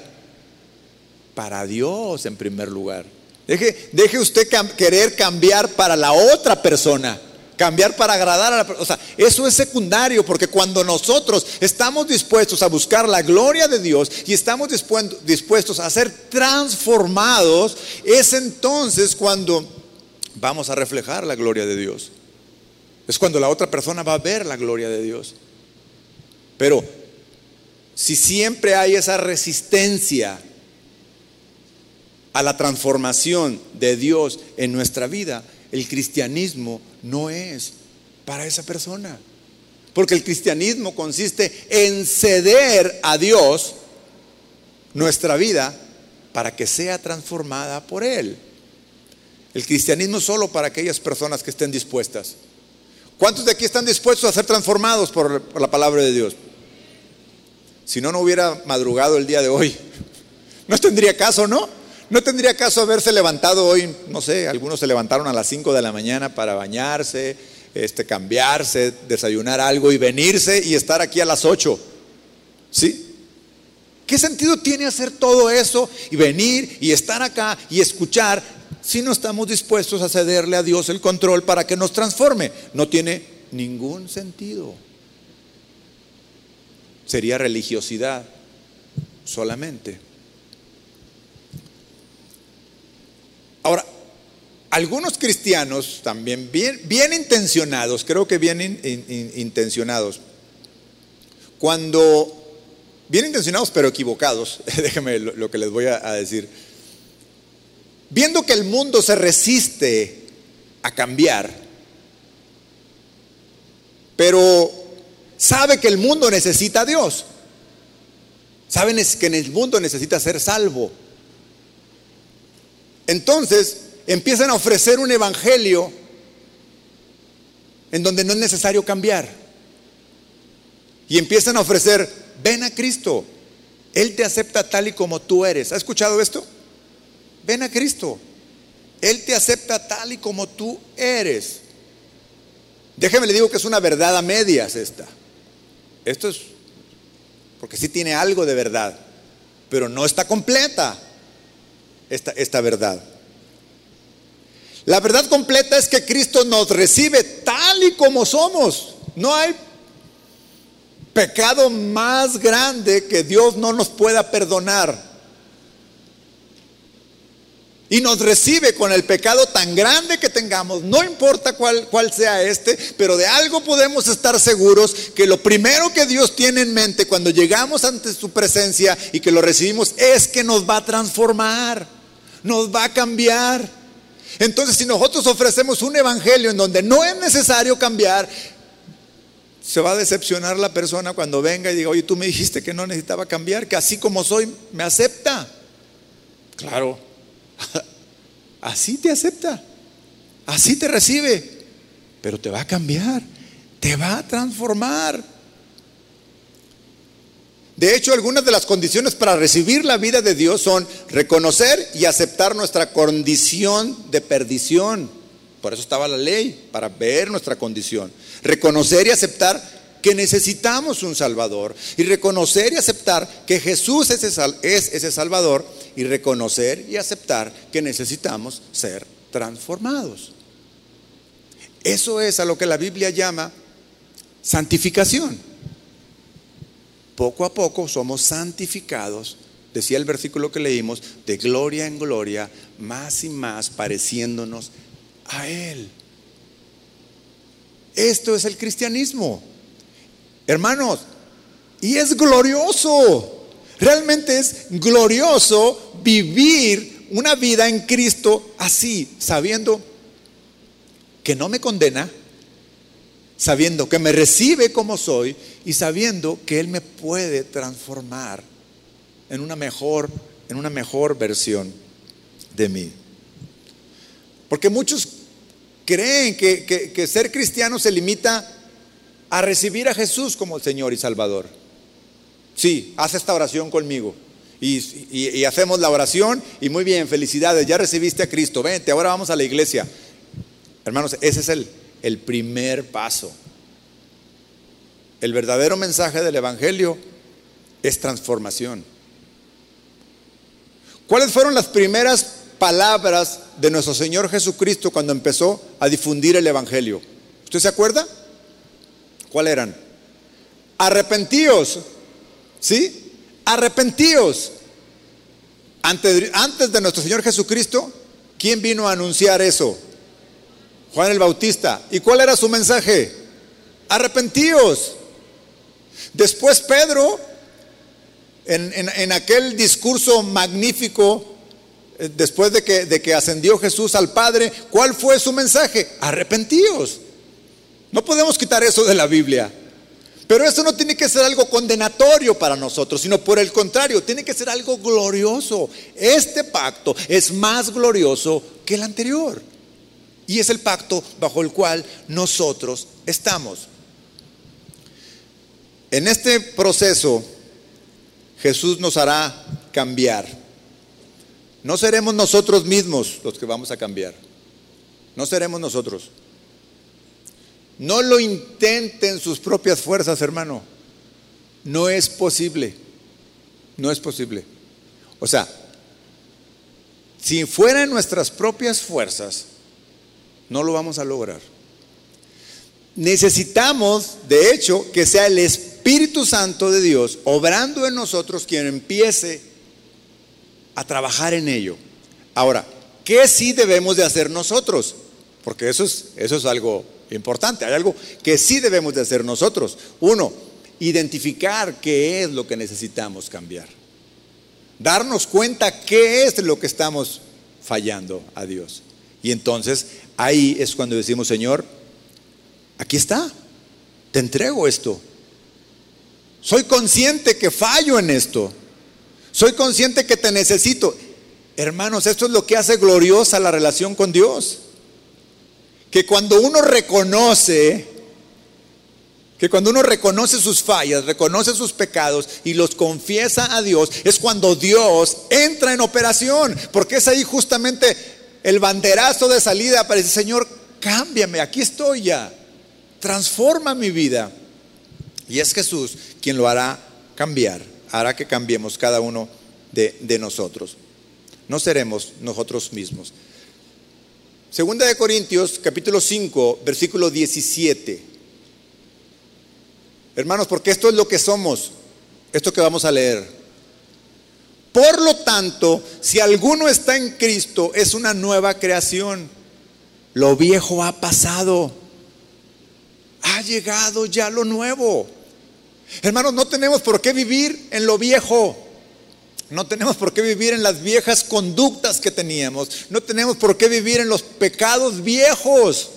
para Dios en primer lugar. Deje, deje usted querer cambiar para la otra persona. Cambiar para agradar a la persona. O sea, eso es secundario porque cuando nosotros estamos dispuestos a buscar la gloria de Dios y estamos dispuestos a ser transformados, es entonces cuando vamos a reflejar la gloria de Dios. Es cuando la otra persona va a ver la gloria de Dios. Pero si siempre hay esa resistencia a la transformación de Dios en nuestra vida, el cristianismo no es para esa persona. Porque el cristianismo consiste en ceder a Dios nuestra vida para que sea transformada por Él. El cristianismo solo para aquellas personas que estén dispuestas. ¿Cuántos de aquí están dispuestos a ser transformados por, por la palabra de Dios? Si no, no hubiera madrugado el día de hoy. No tendría caso, ¿no? No tendría caso haberse levantado hoy, no sé, algunos se levantaron a las 5 de la mañana para bañarse, este, cambiarse, desayunar algo y venirse y estar aquí a las 8. ¿Sí? ¿Qué sentido tiene hacer todo eso y venir y estar acá y escuchar si no estamos dispuestos a cederle a Dios el control para que nos transforme? No tiene ningún sentido. Sería religiosidad solamente. Ahora, algunos cristianos también bien, bien intencionados, creo que bien intencionados, cuando, bien intencionados pero equivocados, déjenme lo, que les voy a, decir, viendo que el mundo se resiste a cambiar, pero sabe que el mundo necesita a Dios, saben que en el mundo necesita ser salvo, entonces empiezan a ofrecer un evangelio en donde no es necesario cambiar. Y empiezan a ofrecer, ven a Cristo, Él te acepta tal y como tú eres. ¿Ha escuchado esto? Ven a Cristo, Él te acepta tal y como tú eres. Déjeme le digo que es una verdad a medias esta. Esto es, porque sí tiene algo de verdad, pero no está completa esta, esta verdad. La verdad completa es que Cristo nos recibe tal y como somos. No hay pecado más grande que Dios no nos pueda perdonar. Y nos recibe con el pecado tan grande que tengamos, no importa cuál, cuál, sea este, pero de algo podemos estar seguros que lo primero que Dios tiene en mente cuando llegamos ante su presencia y que lo recibimos es que nos va a transformar nos va a cambiar. Entonces, si nosotros ofrecemos un evangelio en donde no es necesario cambiar, se va a decepcionar la persona cuando venga y diga, oye, tú me dijiste que no necesitaba cambiar, que así como soy, me acepta. Claro, así te acepta, así te recibe, pero te va a cambiar, te va a transformar. De hecho, algunas de las condiciones para recibir la vida de Dios son reconocer y aceptar nuestra condición de perdición. Por eso estaba la ley, para ver nuestra condición. Reconocer y aceptar que necesitamos un Salvador. Y reconocer y aceptar que Jesús es ese Salvador. Y reconocer y aceptar que necesitamos ser transformados. Eso es a lo que la Biblia llama santificación poco a poco somos santificados, decía el versículo que leímos, de gloria en gloria, más y más pareciéndonos a Él. Esto es el cristianismo. Hermanos, y es glorioso. Realmente es glorioso vivir una vida en Cristo así, sabiendo que no me condena, sabiendo que me recibe como soy y sabiendo que Él me puede transformar en una mejor, en una mejor versión de mí. Porque muchos creen que, que, ser cristiano se limita a recibir a Jesús como el Señor y Salvador. Sí, haz esta oración conmigo. Y, y, hacemos la oración y muy bien, felicidades, ya recibiste a Cristo, vente, ahora vamos a la iglesia. Hermanos, ese es el, el primer paso. El verdadero mensaje del Evangelio es transformación. ¿Cuáles fueron las primeras palabras de nuestro Señor Jesucristo cuando empezó a difundir el Evangelio? ¿Usted se acuerda? ¿Cuáles eran? Arrepentíos. ¿Sí? Arrepentíos. Antes, antes de nuestro Señor Jesucristo, ¿quién vino a anunciar eso? Juan el Bautista. ¿Y cuál era su mensaje? Arrepentíos. Después Pedro, en, aquel discurso magnífico, eh, después de que, de que ascendió Jesús al Padre, ¿cuál fue su mensaje? Arrepentíos. No podemos quitar eso de la Biblia. Pero eso no tiene que ser algo condenatorio para nosotros, sino por el contrario, tiene que ser algo glorioso. Este pacto es más glorioso que el anterior. Y es el pacto bajo el cual nosotros estamos. En este proceso, Jesús nos hará cambiar. No seremos nosotros mismos los que vamos a cambiar. No seremos nosotros. No lo intenten sus propias fuerzas, hermano. No es posible. No es posible. O sea, si fueran nuestras propias fuerzas, no lo vamos a lograr. Necesitamos, de hecho, que sea el Espíritu Santo de Dios obrando en nosotros quien empiece a trabajar en ello. Ahora, ¿qué sí debemos de hacer nosotros? Porque eso es, eso es algo importante. Hay algo que sí debemos de hacer nosotros. Uno, identificar qué es lo que necesitamos cambiar. Darnos cuenta qué es lo que estamos fallando a Dios. Y entonces ahí es cuando decimos, Señor, aquí está, te entrego esto. Soy consciente que fallo en esto. Soy consciente que te necesito. Hermanos, esto es lo que hace gloriosa la relación con Dios. Que cuando uno reconoce, que cuando uno reconoce sus fallas, reconoce sus pecados y los confiesa a Dios, es cuando Dios entra en operación. Porque es ahí justamente el banderazo de salida para decir, Señor, cámbiame, aquí estoy ya, transforma mi vida. Y es Jesús quien lo hará cambiar, hará que cambiemos cada uno de, de nosotros. No seremos nosotros mismos. Segunda de Corintios, capítulo 5, versículo 17. Hermanos, porque esto es lo que somos, esto que vamos a leer. Por lo tanto, si alguno está en Cristo, es una nueva creación. Lo viejo ha pasado. Ha llegado ya lo nuevo. Hermanos, no tenemos por qué vivir en lo viejo. No tenemos por qué vivir en las viejas conductas que teníamos. No tenemos por qué vivir en los pecados viejos.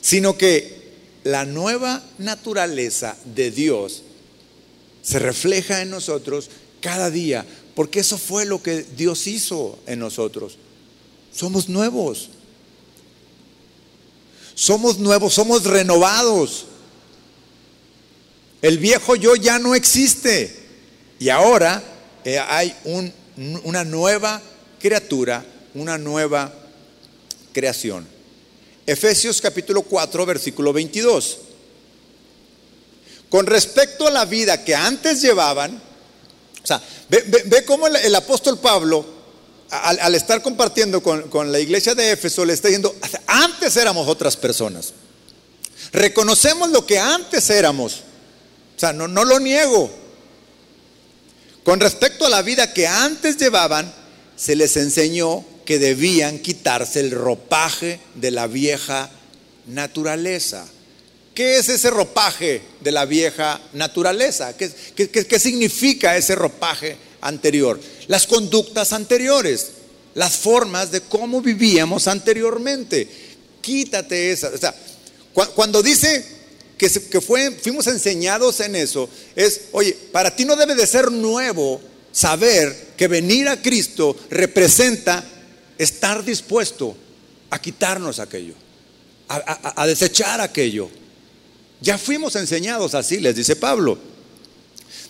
Sino que la nueva naturaleza de Dios se refleja en nosotros cada día, porque eso fue lo que Dios hizo en nosotros. Somos nuevos. Somos nuevos, somos renovados. El viejo yo ya no existe. Y ahora eh, hay una nueva criatura, una nueva creación. Efesios capítulo 4, versículo 22. Con respecto a la vida que antes llevaban, o sea, ve, cómo el, apóstol Pablo, al, estar compartiendo con, la iglesia de Éfeso, le está diciendo, antes éramos otras personas. Reconocemos lo que antes éramos. O sea, no, no lo niego. Con respecto a la vida que antes llevaban, se les enseñó que debían quitarse el ropaje de la vieja naturaleza. ¿Qué es ese ropaje de la vieja naturaleza? ¿Qué, significa ese ropaje anterior? Las conductas anteriores, las formas de cómo vivíamos anteriormente. Quítate esa. O sea, cuando dice que, que fue, fuimos enseñados en eso, es, oye, para ti no debe de ser nuevo saber que venir a Cristo representa estar dispuesto a quitarnos aquello, a, desechar aquello. Ya fuimos enseñados así, les dice Pablo.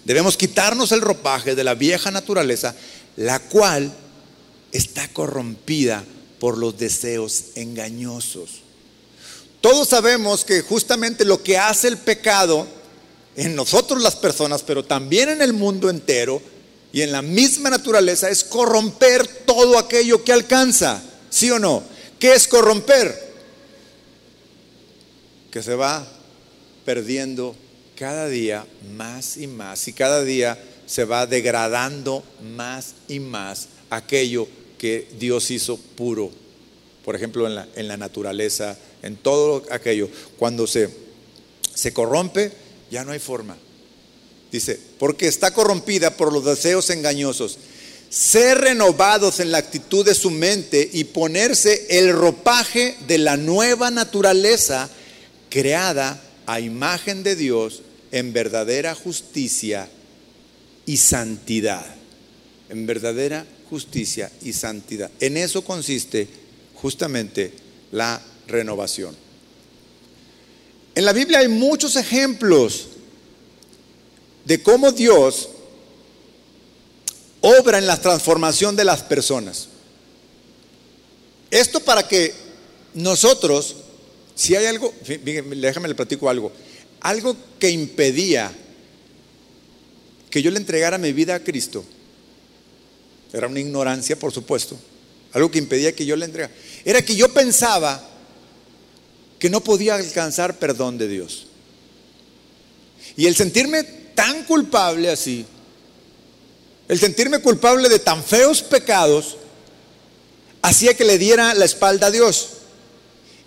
Debemos quitarnos el ropaje de la vieja naturaleza, la cual está corrompida por los deseos engañosos. Todos sabemos que justamente lo que hace el pecado en nosotros las personas, pero también en el mundo entero, y en la misma naturaleza es corromper todo aquello que alcanza. ¿Sí o no? ¿Qué es corromper? Que se va perdiendo cada día más y más y cada día se va degradando más y más aquello que Dios hizo puro. Por ejemplo, en la, en la naturaleza, en todo aquello. Cuando se, se corrompe, ya no hay forma. Dice, porque está corrompida por los deseos engañosos. Ser renovados en la actitud de su mente y ponerse el ropaje de la nueva naturaleza creada a imagen de Dios en verdadera justicia y santidad. En verdadera justicia y santidad. En eso consiste justamente la renovación. En la Biblia hay muchos ejemplos de cómo Dios obra en la transformación de las personas. Esto para que nosotros, si hay algo, déjame le platico algo, algo que impedía que yo le entregara mi vida a Cristo, era una ignorancia, por supuesto, algo que impedía que yo le entregara, era que yo pensaba que no podía alcanzar perdón de Dios. Y el sentirme tan culpable así, el sentirme culpable de tan feos pecados, hacía que le diera la espalda a Dios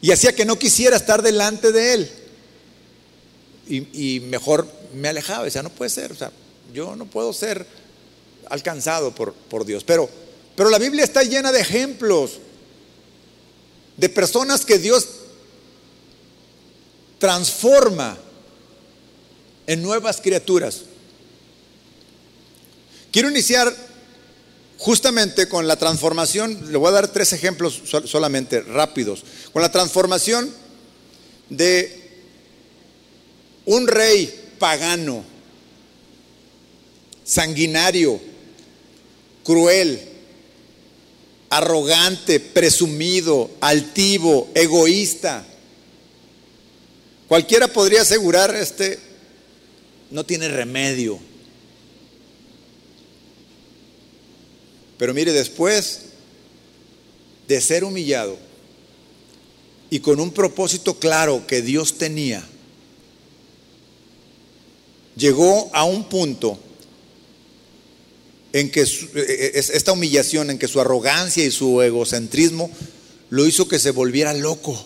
y hacía que no quisiera estar delante de Él. Y, mejor me alejaba, sea no puede ser, o sea, yo no puedo ser alcanzado por, por Dios. Pero, pero la Biblia está llena de ejemplos de personas que Dios transforma en nuevas criaturas. Quiero iniciar justamente con la transformación, le voy a dar tres ejemplos solamente rápidos, con la transformación de un rey pagano, sanguinario, cruel, arrogante, presumido, altivo, egoísta. Cualquiera podría asegurar este no tiene remedio. Pero mire, después de ser humillado y con un propósito claro que Dios tenía, llegó a un punto en que e, e, esta humillación, en que su arrogancia y su egocentrismo lo hizo que se volviera loco.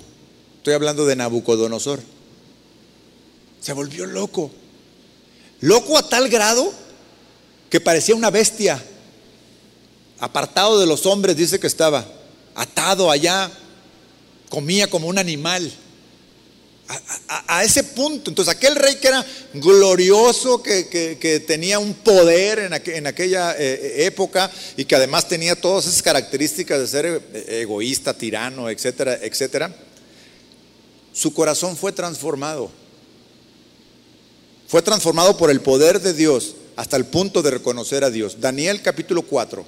Estoy hablando de Nabucodonosor. Se volvió loco. Loco a tal grado que parecía una bestia. Apartado de los hombres, dice que estaba. Atado allá, comía como un animal. A, ese punto. Entonces aquel rey que era glorioso, que, tenía un poder en, aquella eh, época y que además tenía todas esas características de ser eh, egoísta, tirano, etcétera, etcétera, su corazón fue transformado Fue transformado por el poder de Dios hasta el punto de reconocer a Dios. Daniel capítulo 4,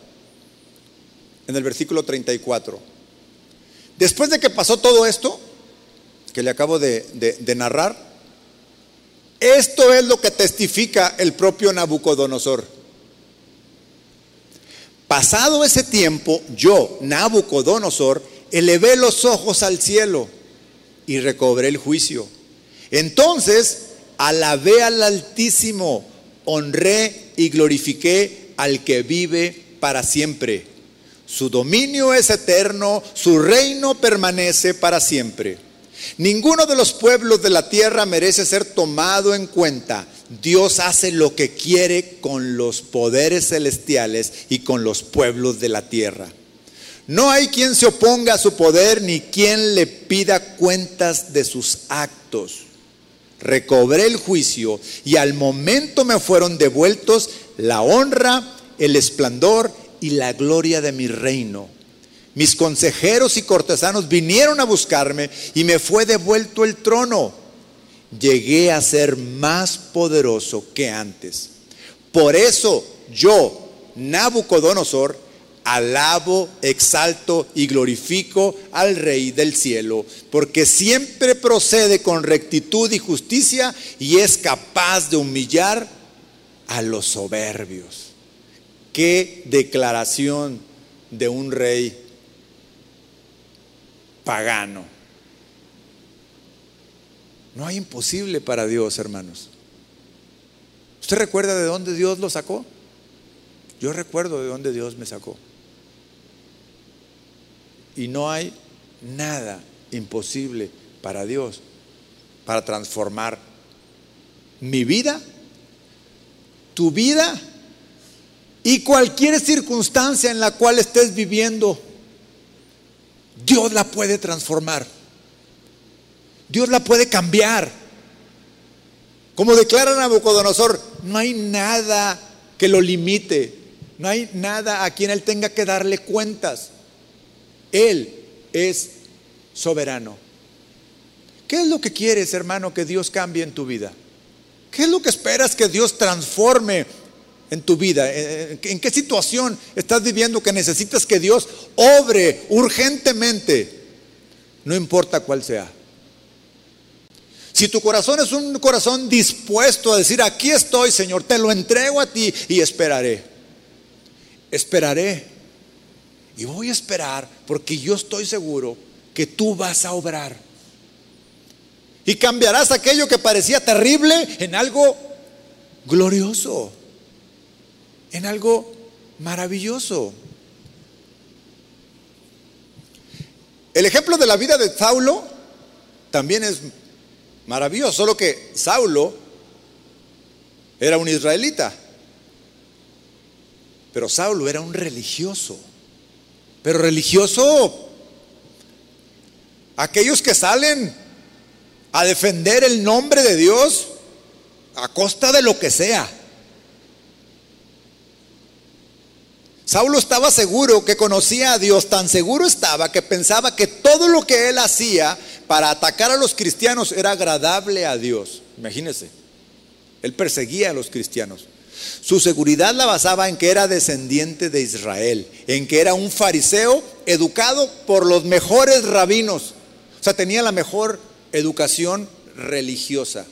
en el versículo 34. Después de que pasó todo esto, que le acabo de, narrar, esto es lo que testifica el propio Nabucodonosor. Pasado ese tiempo, yo, Nabucodonosor, elevé los ojos al cielo y recobré el juicio. Entonces alabé al Altísimo, honré y glorifiqué al que vive para siempre. Su dominio es eterno, su reino permanece para siempre. Ninguno de los pueblos de la tierra merece ser tomado en cuenta. Dios hace lo que quiere con los poderes celestiales y con los pueblos de la tierra. No hay quien se oponga a su poder ni quien le pida cuentas de sus actos recobré el juicio y al momento me fueron devueltos la honra, el esplendor y la gloria de mi reino. Mis consejeros y cortesanos vinieron a buscarme y me fue devuelto el trono. Llegué a ser más poderoso que antes. Por eso yo, Nabucodonosor, alabo, exalto y glorifico al Rey del cielo, porque siempre procede con rectitud y justicia y es capaz de humillar a los soberbios. Qué declaración de un rey pagano. No hay imposible para Dios, hermanos. ¿Usted recuerda de dónde Dios lo sacó? Yo recuerdo de dónde Dios me sacó. Y no hay nada imposible para Dios para transformar mi vida, tu vida y cualquier circunstancia en la cual estés viviendo. Dios la puede transformar. Dios la puede cambiar. Como declara Nabucodonosor, no hay nada que lo limite. No hay nada a quien él tenga que darle cuentas. Él es soberano. ¿Qué es lo que quieres, hermano, que Dios cambie en tu vida? ¿Qué es lo que esperas que Dios transforme en tu vida? ¿En qué situación estás viviendo que necesitas que Dios obre urgentemente? No importa cuál sea. Si tu corazón es un corazón dispuesto a decir, aquí estoy, Señor, te lo entrego a ti y esperaré. Esperaré y voy a esperar porque yo estoy seguro que tú vas a obrar. Y cambiarás aquello que parecía terrible en algo glorioso, en algo maravilloso. El ejemplo de la vida de Saulo también es maravilloso, solo que Saulo era un israelita, pero Saulo era un religioso. Pero religioso, aquellos que salen a defender el nombre de Dios a costa de lo que sea. Saulo estaba seguro que conocía a Dios, tan seguro estaba que pensaba que todo lo que él hacía para atacar a los cristianos era agradable a Dios. Imagínense, él perseguía a los cristianos. Su seguridad la basaba en que era descendiente de Israel, en que era un fariseo educado por los mejores rabinos. O sea, tenía la mejor educación religiosa.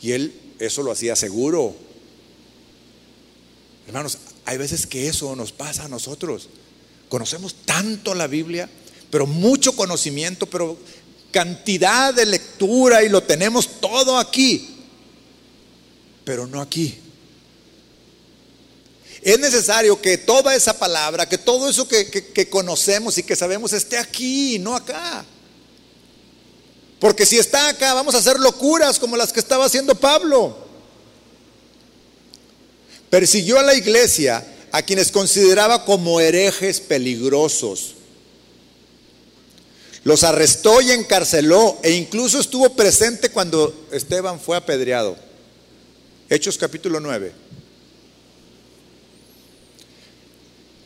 Y él eso lo hacía seguro. Hermanos, hay veces que eso nos pasa a nosotros. Conocemos tanto la Biblia, pero mucho conocimiento, pero cantidad de lectura y lo tenemos todo aquí pero no aquí. Es necesario que toda esa palabra, que todo eso que, conocemos y que sabemos esté aquí, no acá. Porque si está acá, vamos a hacer locuras como las que estaba haciendo Pablo. Persiguió a la iglesia a quienes consideraba como herejes peligrosos. Los arrestó y encarceló e incluso estuvo presente cuando Esteban fue apedreado. Hechos capítulo 9.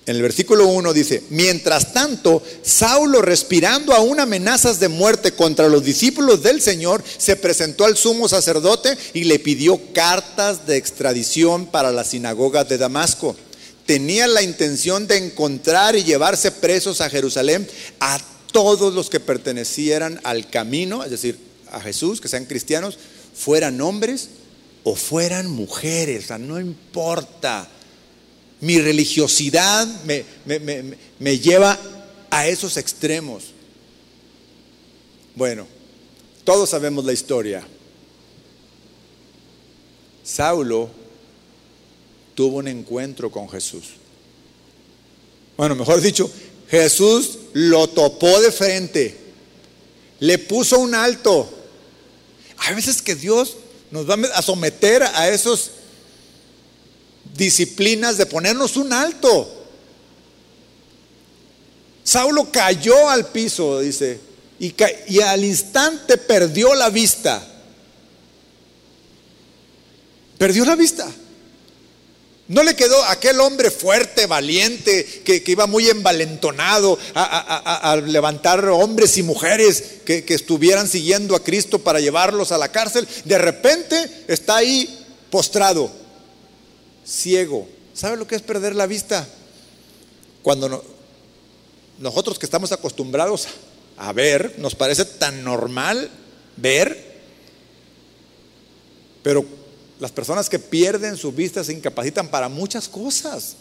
En el versículo 1 dice, mientras tanto, Saulo, respirando aún amenazas de muerte contra los discípulos del Señor, se presentó al sumo sacerdote y le pidió cartas de extradición para la sinagoga de Damasco. Tenía la intención de encontrar y llevarse presos a Jerusalén a todos los que pertenecieran al camino, es decir, a Jesús, que sean cristianos, fueran hombres o fueran mujeres, o sea, no importa mi religiosidad me, lleva a esos extremos. Bueno, todos sabemos la historia. Saulo tuvo un encuentro con Jesús. Bueno, mejor dicho, Jesús lo topó de frente, le puso un alto. Hay veces que Dios nos va a someter a esos disciplinas de ponernos un alto. Saulo cayó al piso, dice, y, al instante perdió la vista. Perdió la vista. No le quedó aquel hombre fuerte, valiente, que, iba muy envalentonado a, levantar hombres y mujeres que, estuvieran siguiendo a Cristo para llevarlos a la cárcel. De repente está ahí postrado ciego. ¿Sabe lo que es perder la vista? Cuando nosotros que estamos acostumbrados a ver, nos parece tan normal ver, pero las personas que pierden su vista se incapacitan para muchas cosas.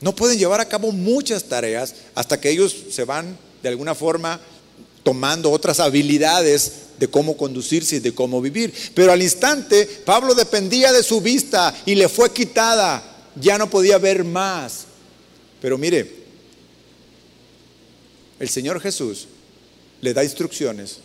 No pueden llevar a cabo muchas tareas hasta que ellos se van de alguna forma tomando otras habilidades de cómo conducirse y de cómo vivir. Pero al instante Pablo dependía de su vista y le fue quitada, ya no podía ver más. Pero mire, el Señor Jesús le da instrucciones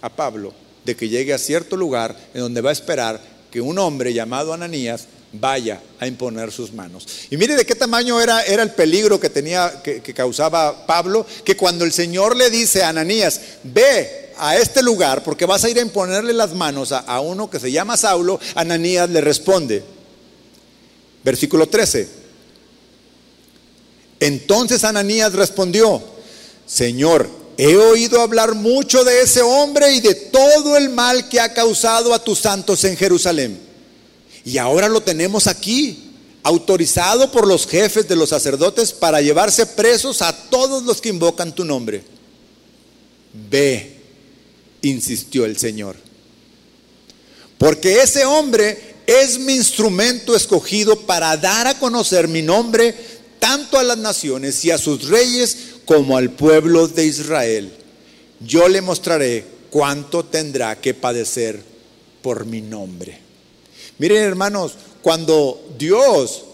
a Pablo de que llegue a cierto lugar en donde va a esperar que un hombre llamado Ananías vaya a imponer sus manos. Y mire de qué tamaño era, era el peligro que tenía, que, que causaba Pablo, que cuando el Señor le dice a Ananías, ve a este lugar porque vas a ir a imponerle las manos a, uno que se llama Saulo, Ananías le responde. Versículo 13. Entonces Ananías respondió, Señor, he oído hablar mucho de ese hombre y de todo el mal que ha causado a tus santos en Jerusalén. Y ahora lo tenemos aquí, autorizado por los jefes de los sacerdotes para llevarse presos a todos los que invocan tu nombre. Ve insistió el Señor. Porque ese hombre es mi instrumento escogido para dar a conocer mi nombre tanto a las naciones y a sus reyes como al pueblo de Israel. Yo le mostraré cuánto tendrá que padecer por mi nombre. Miren hermanos, cuando Dios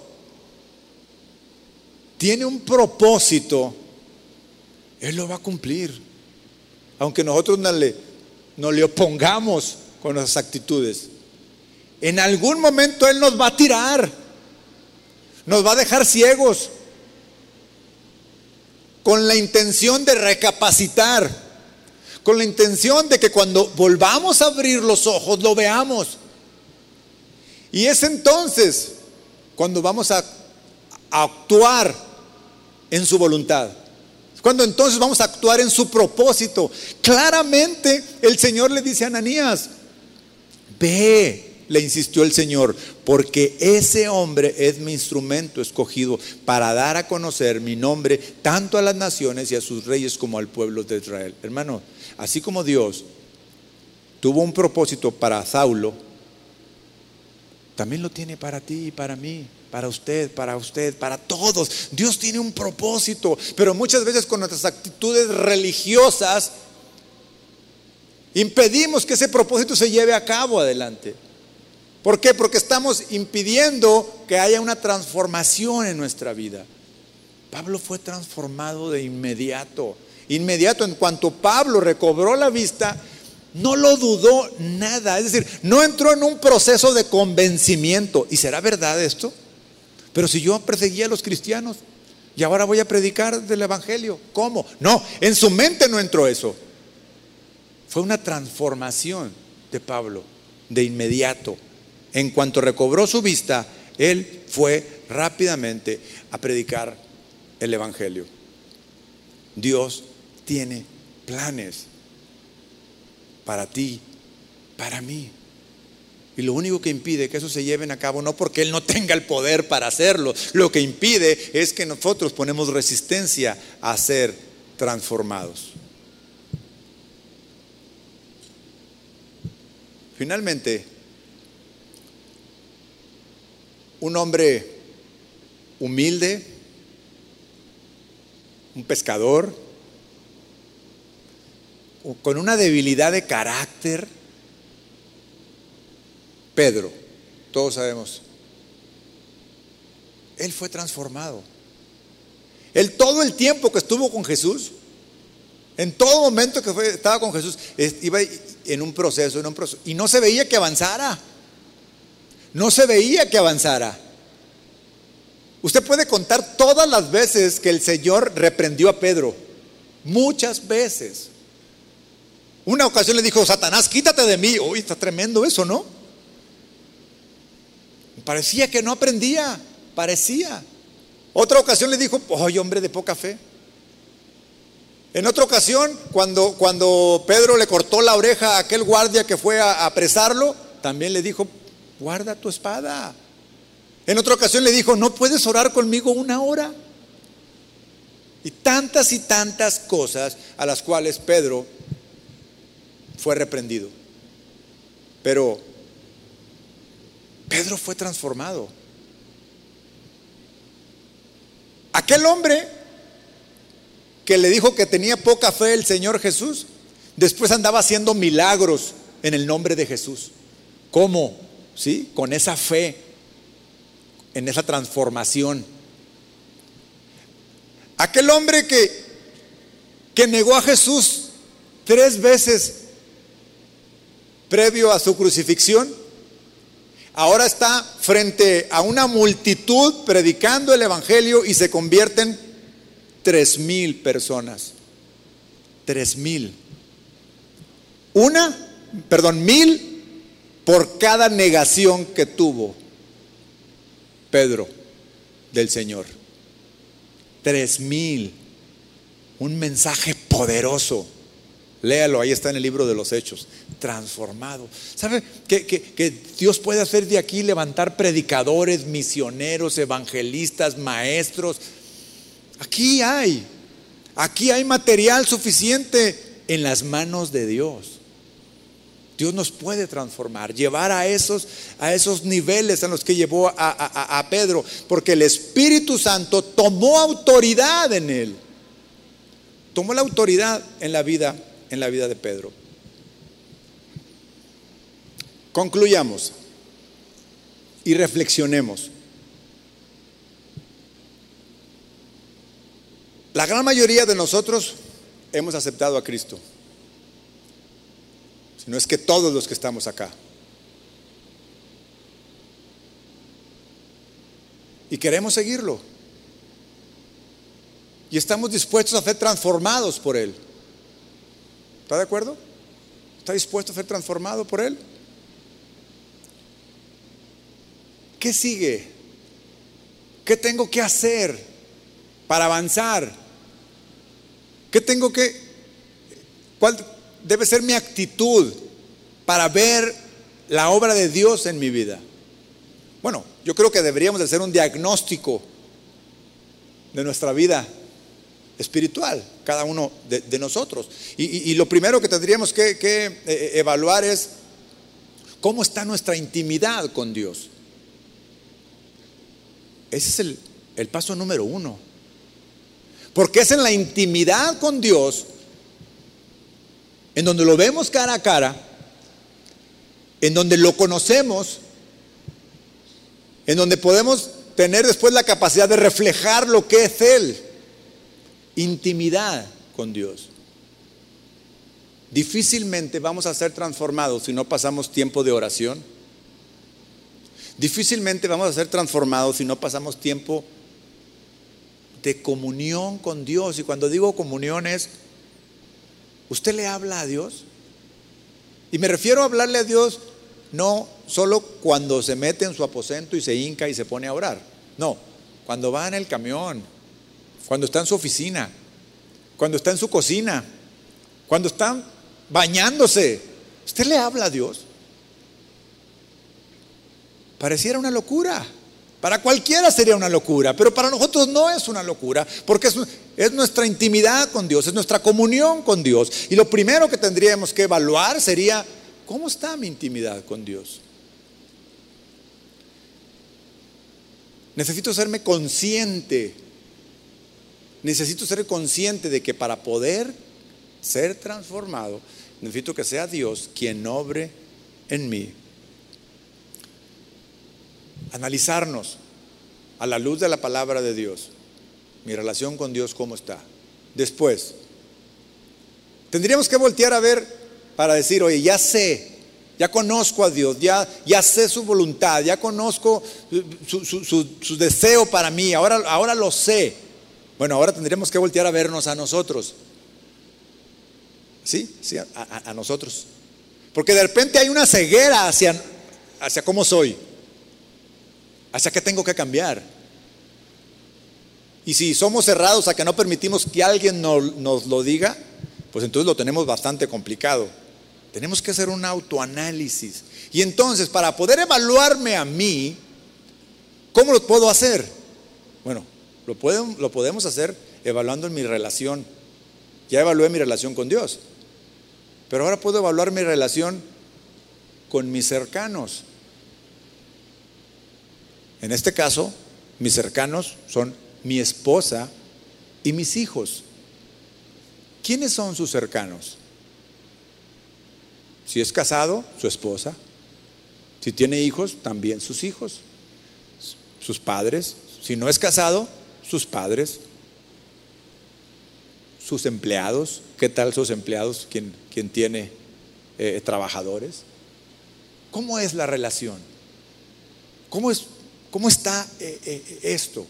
tiene un propósito, Él lo va a cumplir. Aunque nosotros no le, no le opongamos con nuestras actitudes. En algún momento Él nos va a tirar, nos va a dejar ciegos, con la intención de recapacitar, con la intención de que cuando volvamos a abrir los ojos lo veamos. Y es entonces cuando vamos a, actuar en su voluntad. Cuando entonces vamos a actuar en su propósito. Claramente el Señor le dice a Ananías, ve, le insistió el Señor, porque ese hombre es mi instrumento escogido para dar a conocer mi nombre tanto a las naciones y a sus reyes como al pueblo de Israel. Hermano, así como Dios tuvo un propósito para Saulo, también lo tiene para ti y para mí para usted, para usted, para todos. Dios tiene un propósito, pero muchas veces con nuestras actitudes religiosas impedimos que ese propósito se lleve a cabo adelante. ¿Por qué? Porque estamos impidiendo que haya una transformación en nuestra vida. Pablo fue transformado de inmediato. Inmediato, en cuanto Pablo recobró la vista, no lo dudó nada. Es decir, no entró en un proceso de convencimiento. ¿Y será verdad esto? Pero si yo perseguía a los cristianos y ahora voy a predicar del Evangelio, ¿cómo? No, en su mente no entró eso. Fue una transformación de Pablo de inmediato. En cuanto recobró su vista, él fue rápidamente a predicar el Evangelio. Dios tiene planes para ti, para mí. Y lo único que impide que eso se lleven a cabo, no porque Él no tenga el poder para hacerlo, lo que impide es que nosotros ponemos resistencia a ser transformados. Finalmente, un hombre humilde, un pescador, con una debilidad de carácter, Pedro, todos sabemos, él fue transformado. Él todo el tiempo que estuvo con Jesús, en todo momento que estaba con Jesús, iba en un proceso, en un proceso, y no se veía que avanzara. No se veía que avanzara. Usted puede contar todas las veces que el Señor reprendió a Pedro. Muchas veces. Una ocasión le dijo, Satanás, quítate de mí. Uy, está tremendo eso, ¿no? Parecía que no aprendía, parecía. Otra ocasión le dijo, ¡ay, hombre de poca fe! En otra ocasión, cuando, cuando Pedro le cortó la oreja a aquel guardia que fue a apresarlo, también le dijo, guarda tu espada. En otra ocasión le dijo, no puedes orar conmigo una hora. Y tantas y tantas cosas a las cuales Pedro fue reprendido. Pero Pedro fue transformado. Aquel hombre que le dijo que tenía poca fe el Señor Jesús, después andaba haciendo milagros en el nombre de Jesús. ¿Cómo? ¿Sí? Con esa fe, en esa transformación. Aquel hombre que, que negó a Jesús tres veces previo a su crucifixión, ahora está frente a una multitud predicando el Evangelio y se convierten tres mil personas. Tres mil. Una, perdón, mil por cada negación que tuvo Pedro del Señor. Tres mil. Un mensaje poderoso. Léalo, ahí está en el libro de los Hechos. Transformado. ¿Sabe que, Dios puede hacer de aquí levantar predicadores, misioneros, evangelistas, maestros? Aquí hay. Aquí hay material suficiente en las manos de Dios. Dios nos puede transformar, llevar a esos, a esos niveles en los que llevó a, a Pedro, porque el Espíritu Santo tomó autoridad en él. Tomó la autoridad en la vida en la vida de Pedro. Concluyamos y reflexionemos. La gran mayoría de nosotros hemos aceptado a Cristo. Si no es que todos los que estamos acá. Y queremos seguirlo. Y estamos dispuestos a ser transformados por Él. ¿Está de acuerdo? ¿Está dispuesto a ser transformado por Él? ¿Qué sigue? ¿Qué tengo que hacer para avanzar? ¿Qué tengo que... ¿Cuál debe ser mi actitud para ver la obra de Dios en mi vida? Bueno, yo creo que deberíamos hacer un diagnóstico de nuestra vida espiritual, cada uno de, nosotros. Y, lo primero que tendríamos que, eh, evaluar es cómo está nuestra intimidad con Dios. Ese es el, el paso número uno. Porque es en la intimidad con Dios, en donde lo vemos cara a cara, en donde lo conocemos, en donde podemos tener después la capacidad de reflejar lo que es Él intimidad con Dios. Difícilmente vamos a ser transformados si no pasamos tiempo de oración. Difícilmente vamos a ser transformados si no pasamos tiempo de comunión con Dios. Y cuando digo comunión es, ¿usted le habla a Dios? Y me refiero a hablarle a Dios no solo cuando se mete en su aposento y se hinca y se pone a orar. No, cuando va en el camión, cuando está en su oficina, cuando está en su cocina, cuando está bañándose. ¿Usted le habla a Dios? Pareciera una locura. Para cualquiera sería una locura, pero para nosotros no es una locura, porque es, es, nuestra intimidad con Dios, es nuestra comunión con Dios. Y lo primero que tendríamos que evaluar sería, ¿cómo está mi intimidad con Dios? Necesito serme consciente, necesito ser consciente de que para poder ser transformado, necesito que sea Dios quien obre en mí analizarnos a la luz de la palabra de Dios. Mi relación con Dios, ¿cómo está? Después, tendríamos que voltear a ver para decir, oye, ya sé, ya conozco a Dios, ya, ya sé su voluntad, ya conozco su, deseo para mí, ahora, ahora lo sé. Bueno, ahora tendríamos que voltear a vernos a nosotros. ¿Sí? Sí, a, a nosotros. Porque de repente hay una ceguera hacia, hacia cómo soy hacia qué tengo que cambiar. Y si somos cerrados a que no permitimos que alguien nos, lo diga, pues entonces lo tenemos bastante complicado. Tenemos que hacer un autoanálisis. Y entonces, para poder evaluarme a mí, ¿cómo lo puedo hacer? Bueno, lo, lo podemos hacer evaluando mi relación. Ya evalué mi relación con Dios. Pero ahora puedo evaluar mi relación con mis cercanos. En este caso, mis cercanos son mi esposa y mis hijos. ¿Quiénes son sus cercanos? Si es casado, su esposa. Si tiene hijos, también sus hijos. Sus padres. Si no es casado, sus padres. Sus empleados. ¿Qué tal sus empleados? ¿Quién, tiene eh, trabajadores? ¿Cómo es la relación? ¿Cómo es ¿Cómo está eh, eh, esto?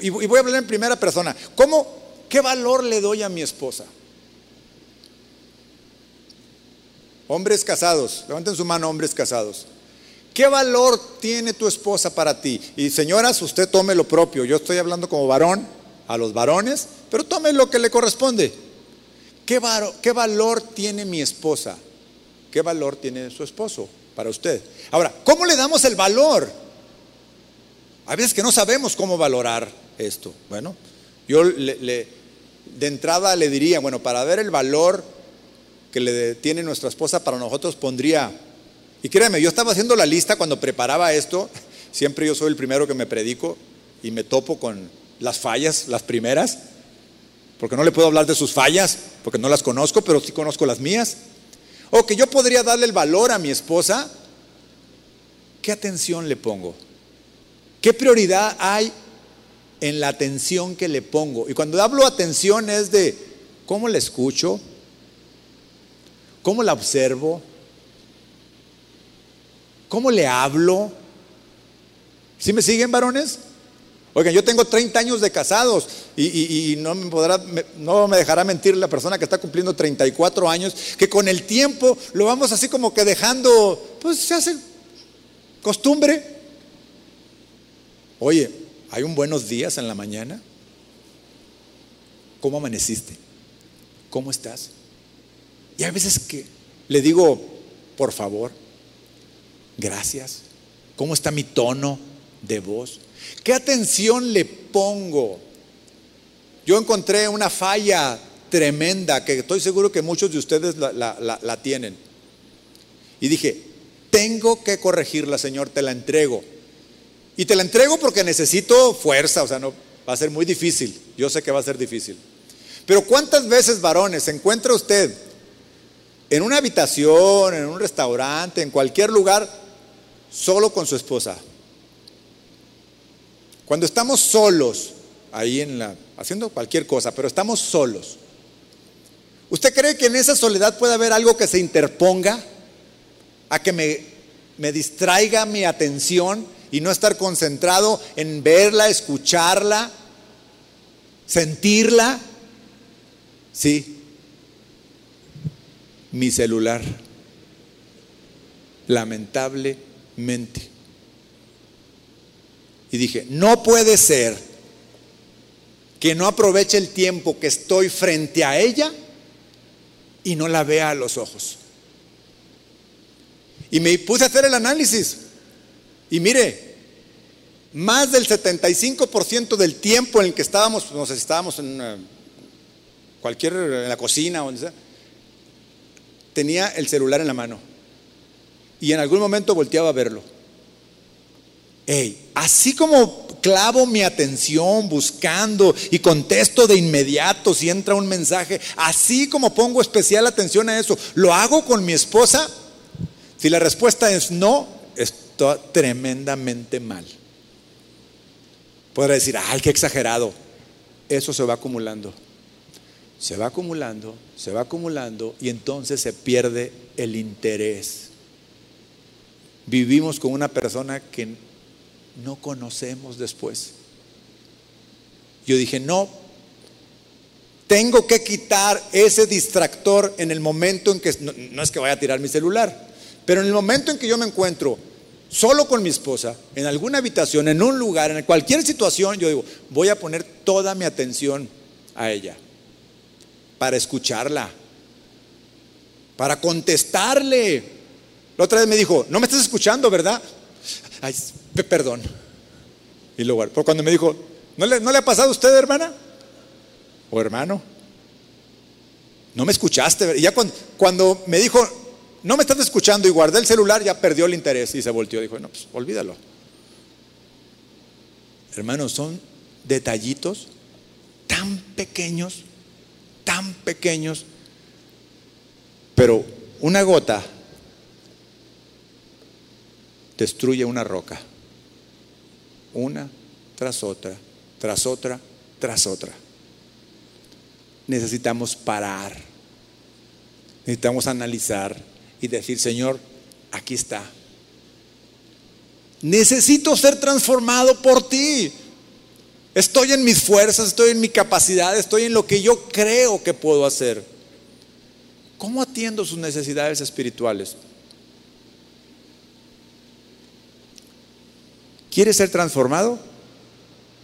Y voy a hablar en primera persona. ¿Cómo, qué valor le doy a mi esposa? Hombres casados, levanten su mano, hombres casados. ¿Qué valor tiene tu esposa para ti? Y señoras, usted tome lo propio. Yo estoy hablando como varón a los varones, pero tome lo que le corresponde. ¿Qué, ¿Qué valor tiene mi esposa? ¿Qué valor tiene su esposo para usted? Ahora, ¿cómo le damos el valor? A veces que no sabemos cómo valorar esto. Bueno, yo le, de entrada le diría, bueno, para ver el valor que le tiene nuestra esposa para nosotros pondría, y créeme, yo estaba haciendo la lista cuando preparaba esto, siempre yo soy el primero que me predico y me topo con las fallas, las primeras, porque no le puedo hablar de sus fallas, porque no las conozco, pero sí conozco las mías. O que yo podría darle el valor a mi esposa, ¿qué atención le pongo? ¿Qué prioridad hay en la atención que le pongo? Y cuando hablo atención es de cómo la escucho, cómo la observo, cómo le hablo. ¿Sí me siguen varones? Oigan, yo tengo 30 años de casados y, no, me podrá, no me dejará mentir la persona que está cumpliendo 34 años, que con el tiempo lo vamos así como que dejando, pues se hace costumbre. Oye, ¿hay un buenos días en la mañana? ¿Cómo amaneciste? ¿Cómo estás? Y hay veces que le digo, por favor, gracias. ¿Cómo está mi tono de voz? ¿Qué atención le pongo? Yo encontré una falla tremenda que estoy seguro que muchos de ustedes la, la tienen. Y dije, tengo que corregirla, Señor, te la entrego. Y te la entrego porque necesito fuerza, o sea, no va a ser muy difícil. Yo sé que va a ser difícil. Pero ¿cuántas veces, varones, se encuentra usted en una habitación, en un restaurante, en cualquier lugar, solo con su esposa? Cuando estamos solos, ahí en la, haciendo cualquier cosa, pero estamos solos. ¿Usted cree que en esa soledad puede haber algo que se interponga a que me, me distraiga mi atención y no estar concentrado en verla, escucharla, sentirla. Sí, mi celular, lamentablemente. Y dije, no puede ser que no aproveche el tiempo que estoy frente a ella y no la vea a los ojos. Y me puse a hacer el análisis. Y mire, más del 75% del tiempo en el que estábamos, no sé si estábamos en cualquier, en la cocina, donde sea, tenía el celular en la mano. Y en algún momento volteaba a verlo. Ey, así como clavo mi atención buscando y contesto de inmediato si entra un mensaje, así como pongo especial atención a eso, ¿lo hago con mi esposa? Si la respuesta es no, tremendamente mal. Podrá decir, ay, qué exagerado. Eso se va acumulando. Se va acumulando, se va acumulando y entonces se pierde el interés. Vivimos con una persona que no conocemos después. Yo dije, no, tengo que quitar ese distractor en el momento en que, no, es que vaya a tirar mi celular, pero en el momento en que yo me encuentro solo con mi esposa, en alguna habitación, en un lugar, en cualquier situación, yo digo, voy a poner toda mi atención a ella, para escucharla, para contestarle. La otra vez me dijo, no me estás escuchando, ¿verdad? Ay, perdón. Y luego, cuando me dijo, ¿no le, ¿no le ha pasado a usted, hermana? ¿O hermano? No me escuchaste. Y ya cuando, me dijo, no me estás escuchando y guardé el celular, ya perdió el interés y se volteó. Dijo, no, pues olvídalo. Hermanos, son detallitos tan pequeños, tan pequeños, pero una gota destruye una roca. Una tras otra, tras otra, tras otra. Necesitamos parar. Necesitamos analizar y decir, Señor, aquí está. Necesito ser transformado por ti. Estoy en mis fuerzas, estoy en mi capacidad, estoy en lo que yo creo que puedo hacer. ¿Cómo atiendo sus necesidades espirituales? ¿Quiere ser transformado?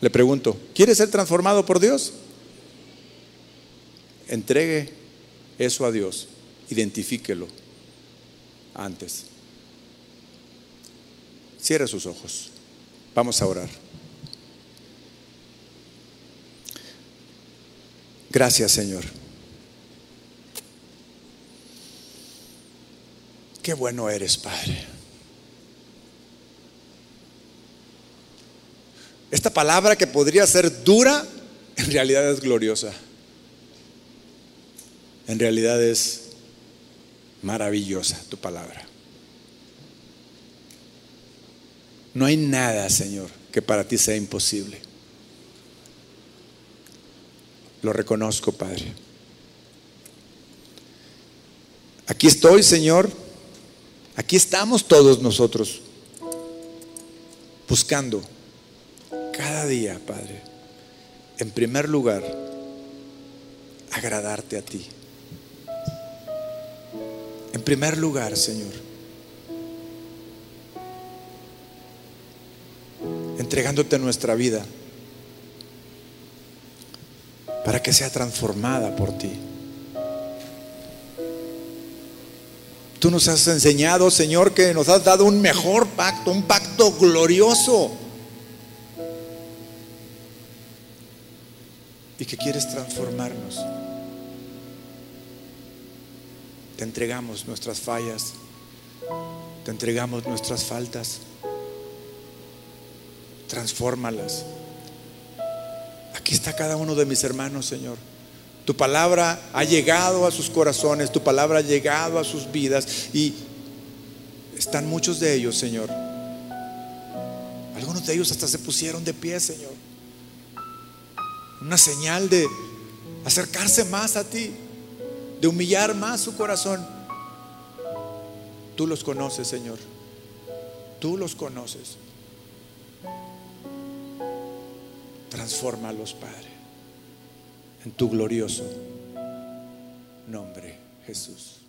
Le pregunto, ¿quiere ser transformado por Dios? Entregue eso a Dios, identifíquelo antes. Cierre sus ojos. Vamos a orar. Gracias, Señor. Qué bueno eres, Padre. Esta palabra que podría ser dura, en realidad es gloriosa. En realidad es maravillosa tu palabra. No hay nada, Señor, que para ti sea imposible. Lo reconozco, Padre. Aquí estoy, Señor. Aquí estamos todos nosotros buscando cada día, Padre, en primer lugar, agradarte a ti. En primer lugar, Señor, entregándote nuestra vida para que sea transformada por ti. Tú nos has enseñado, Señor, que nos has dado un mejor pacto, un pacto glorioso y que quieres transformarnos. Te entregamos nuestras fallas, te entregamos nuestras faltas, transfórmalas. Aquí está cada uno de mis hermanos, Señor. Tu palabra ha llegado a sus corazones, tu palabra ha llegado a sus vidas y están muchos de ellos, Señor. Algunos de ellos hasta se pusieron de pie, Señor una señal de acercarse más a ti, de humillar más su corazón. Tú los conoces, Señor. Tú los conoces. Transfórmalos, Padre, en tu glorioso nombre, Jesús.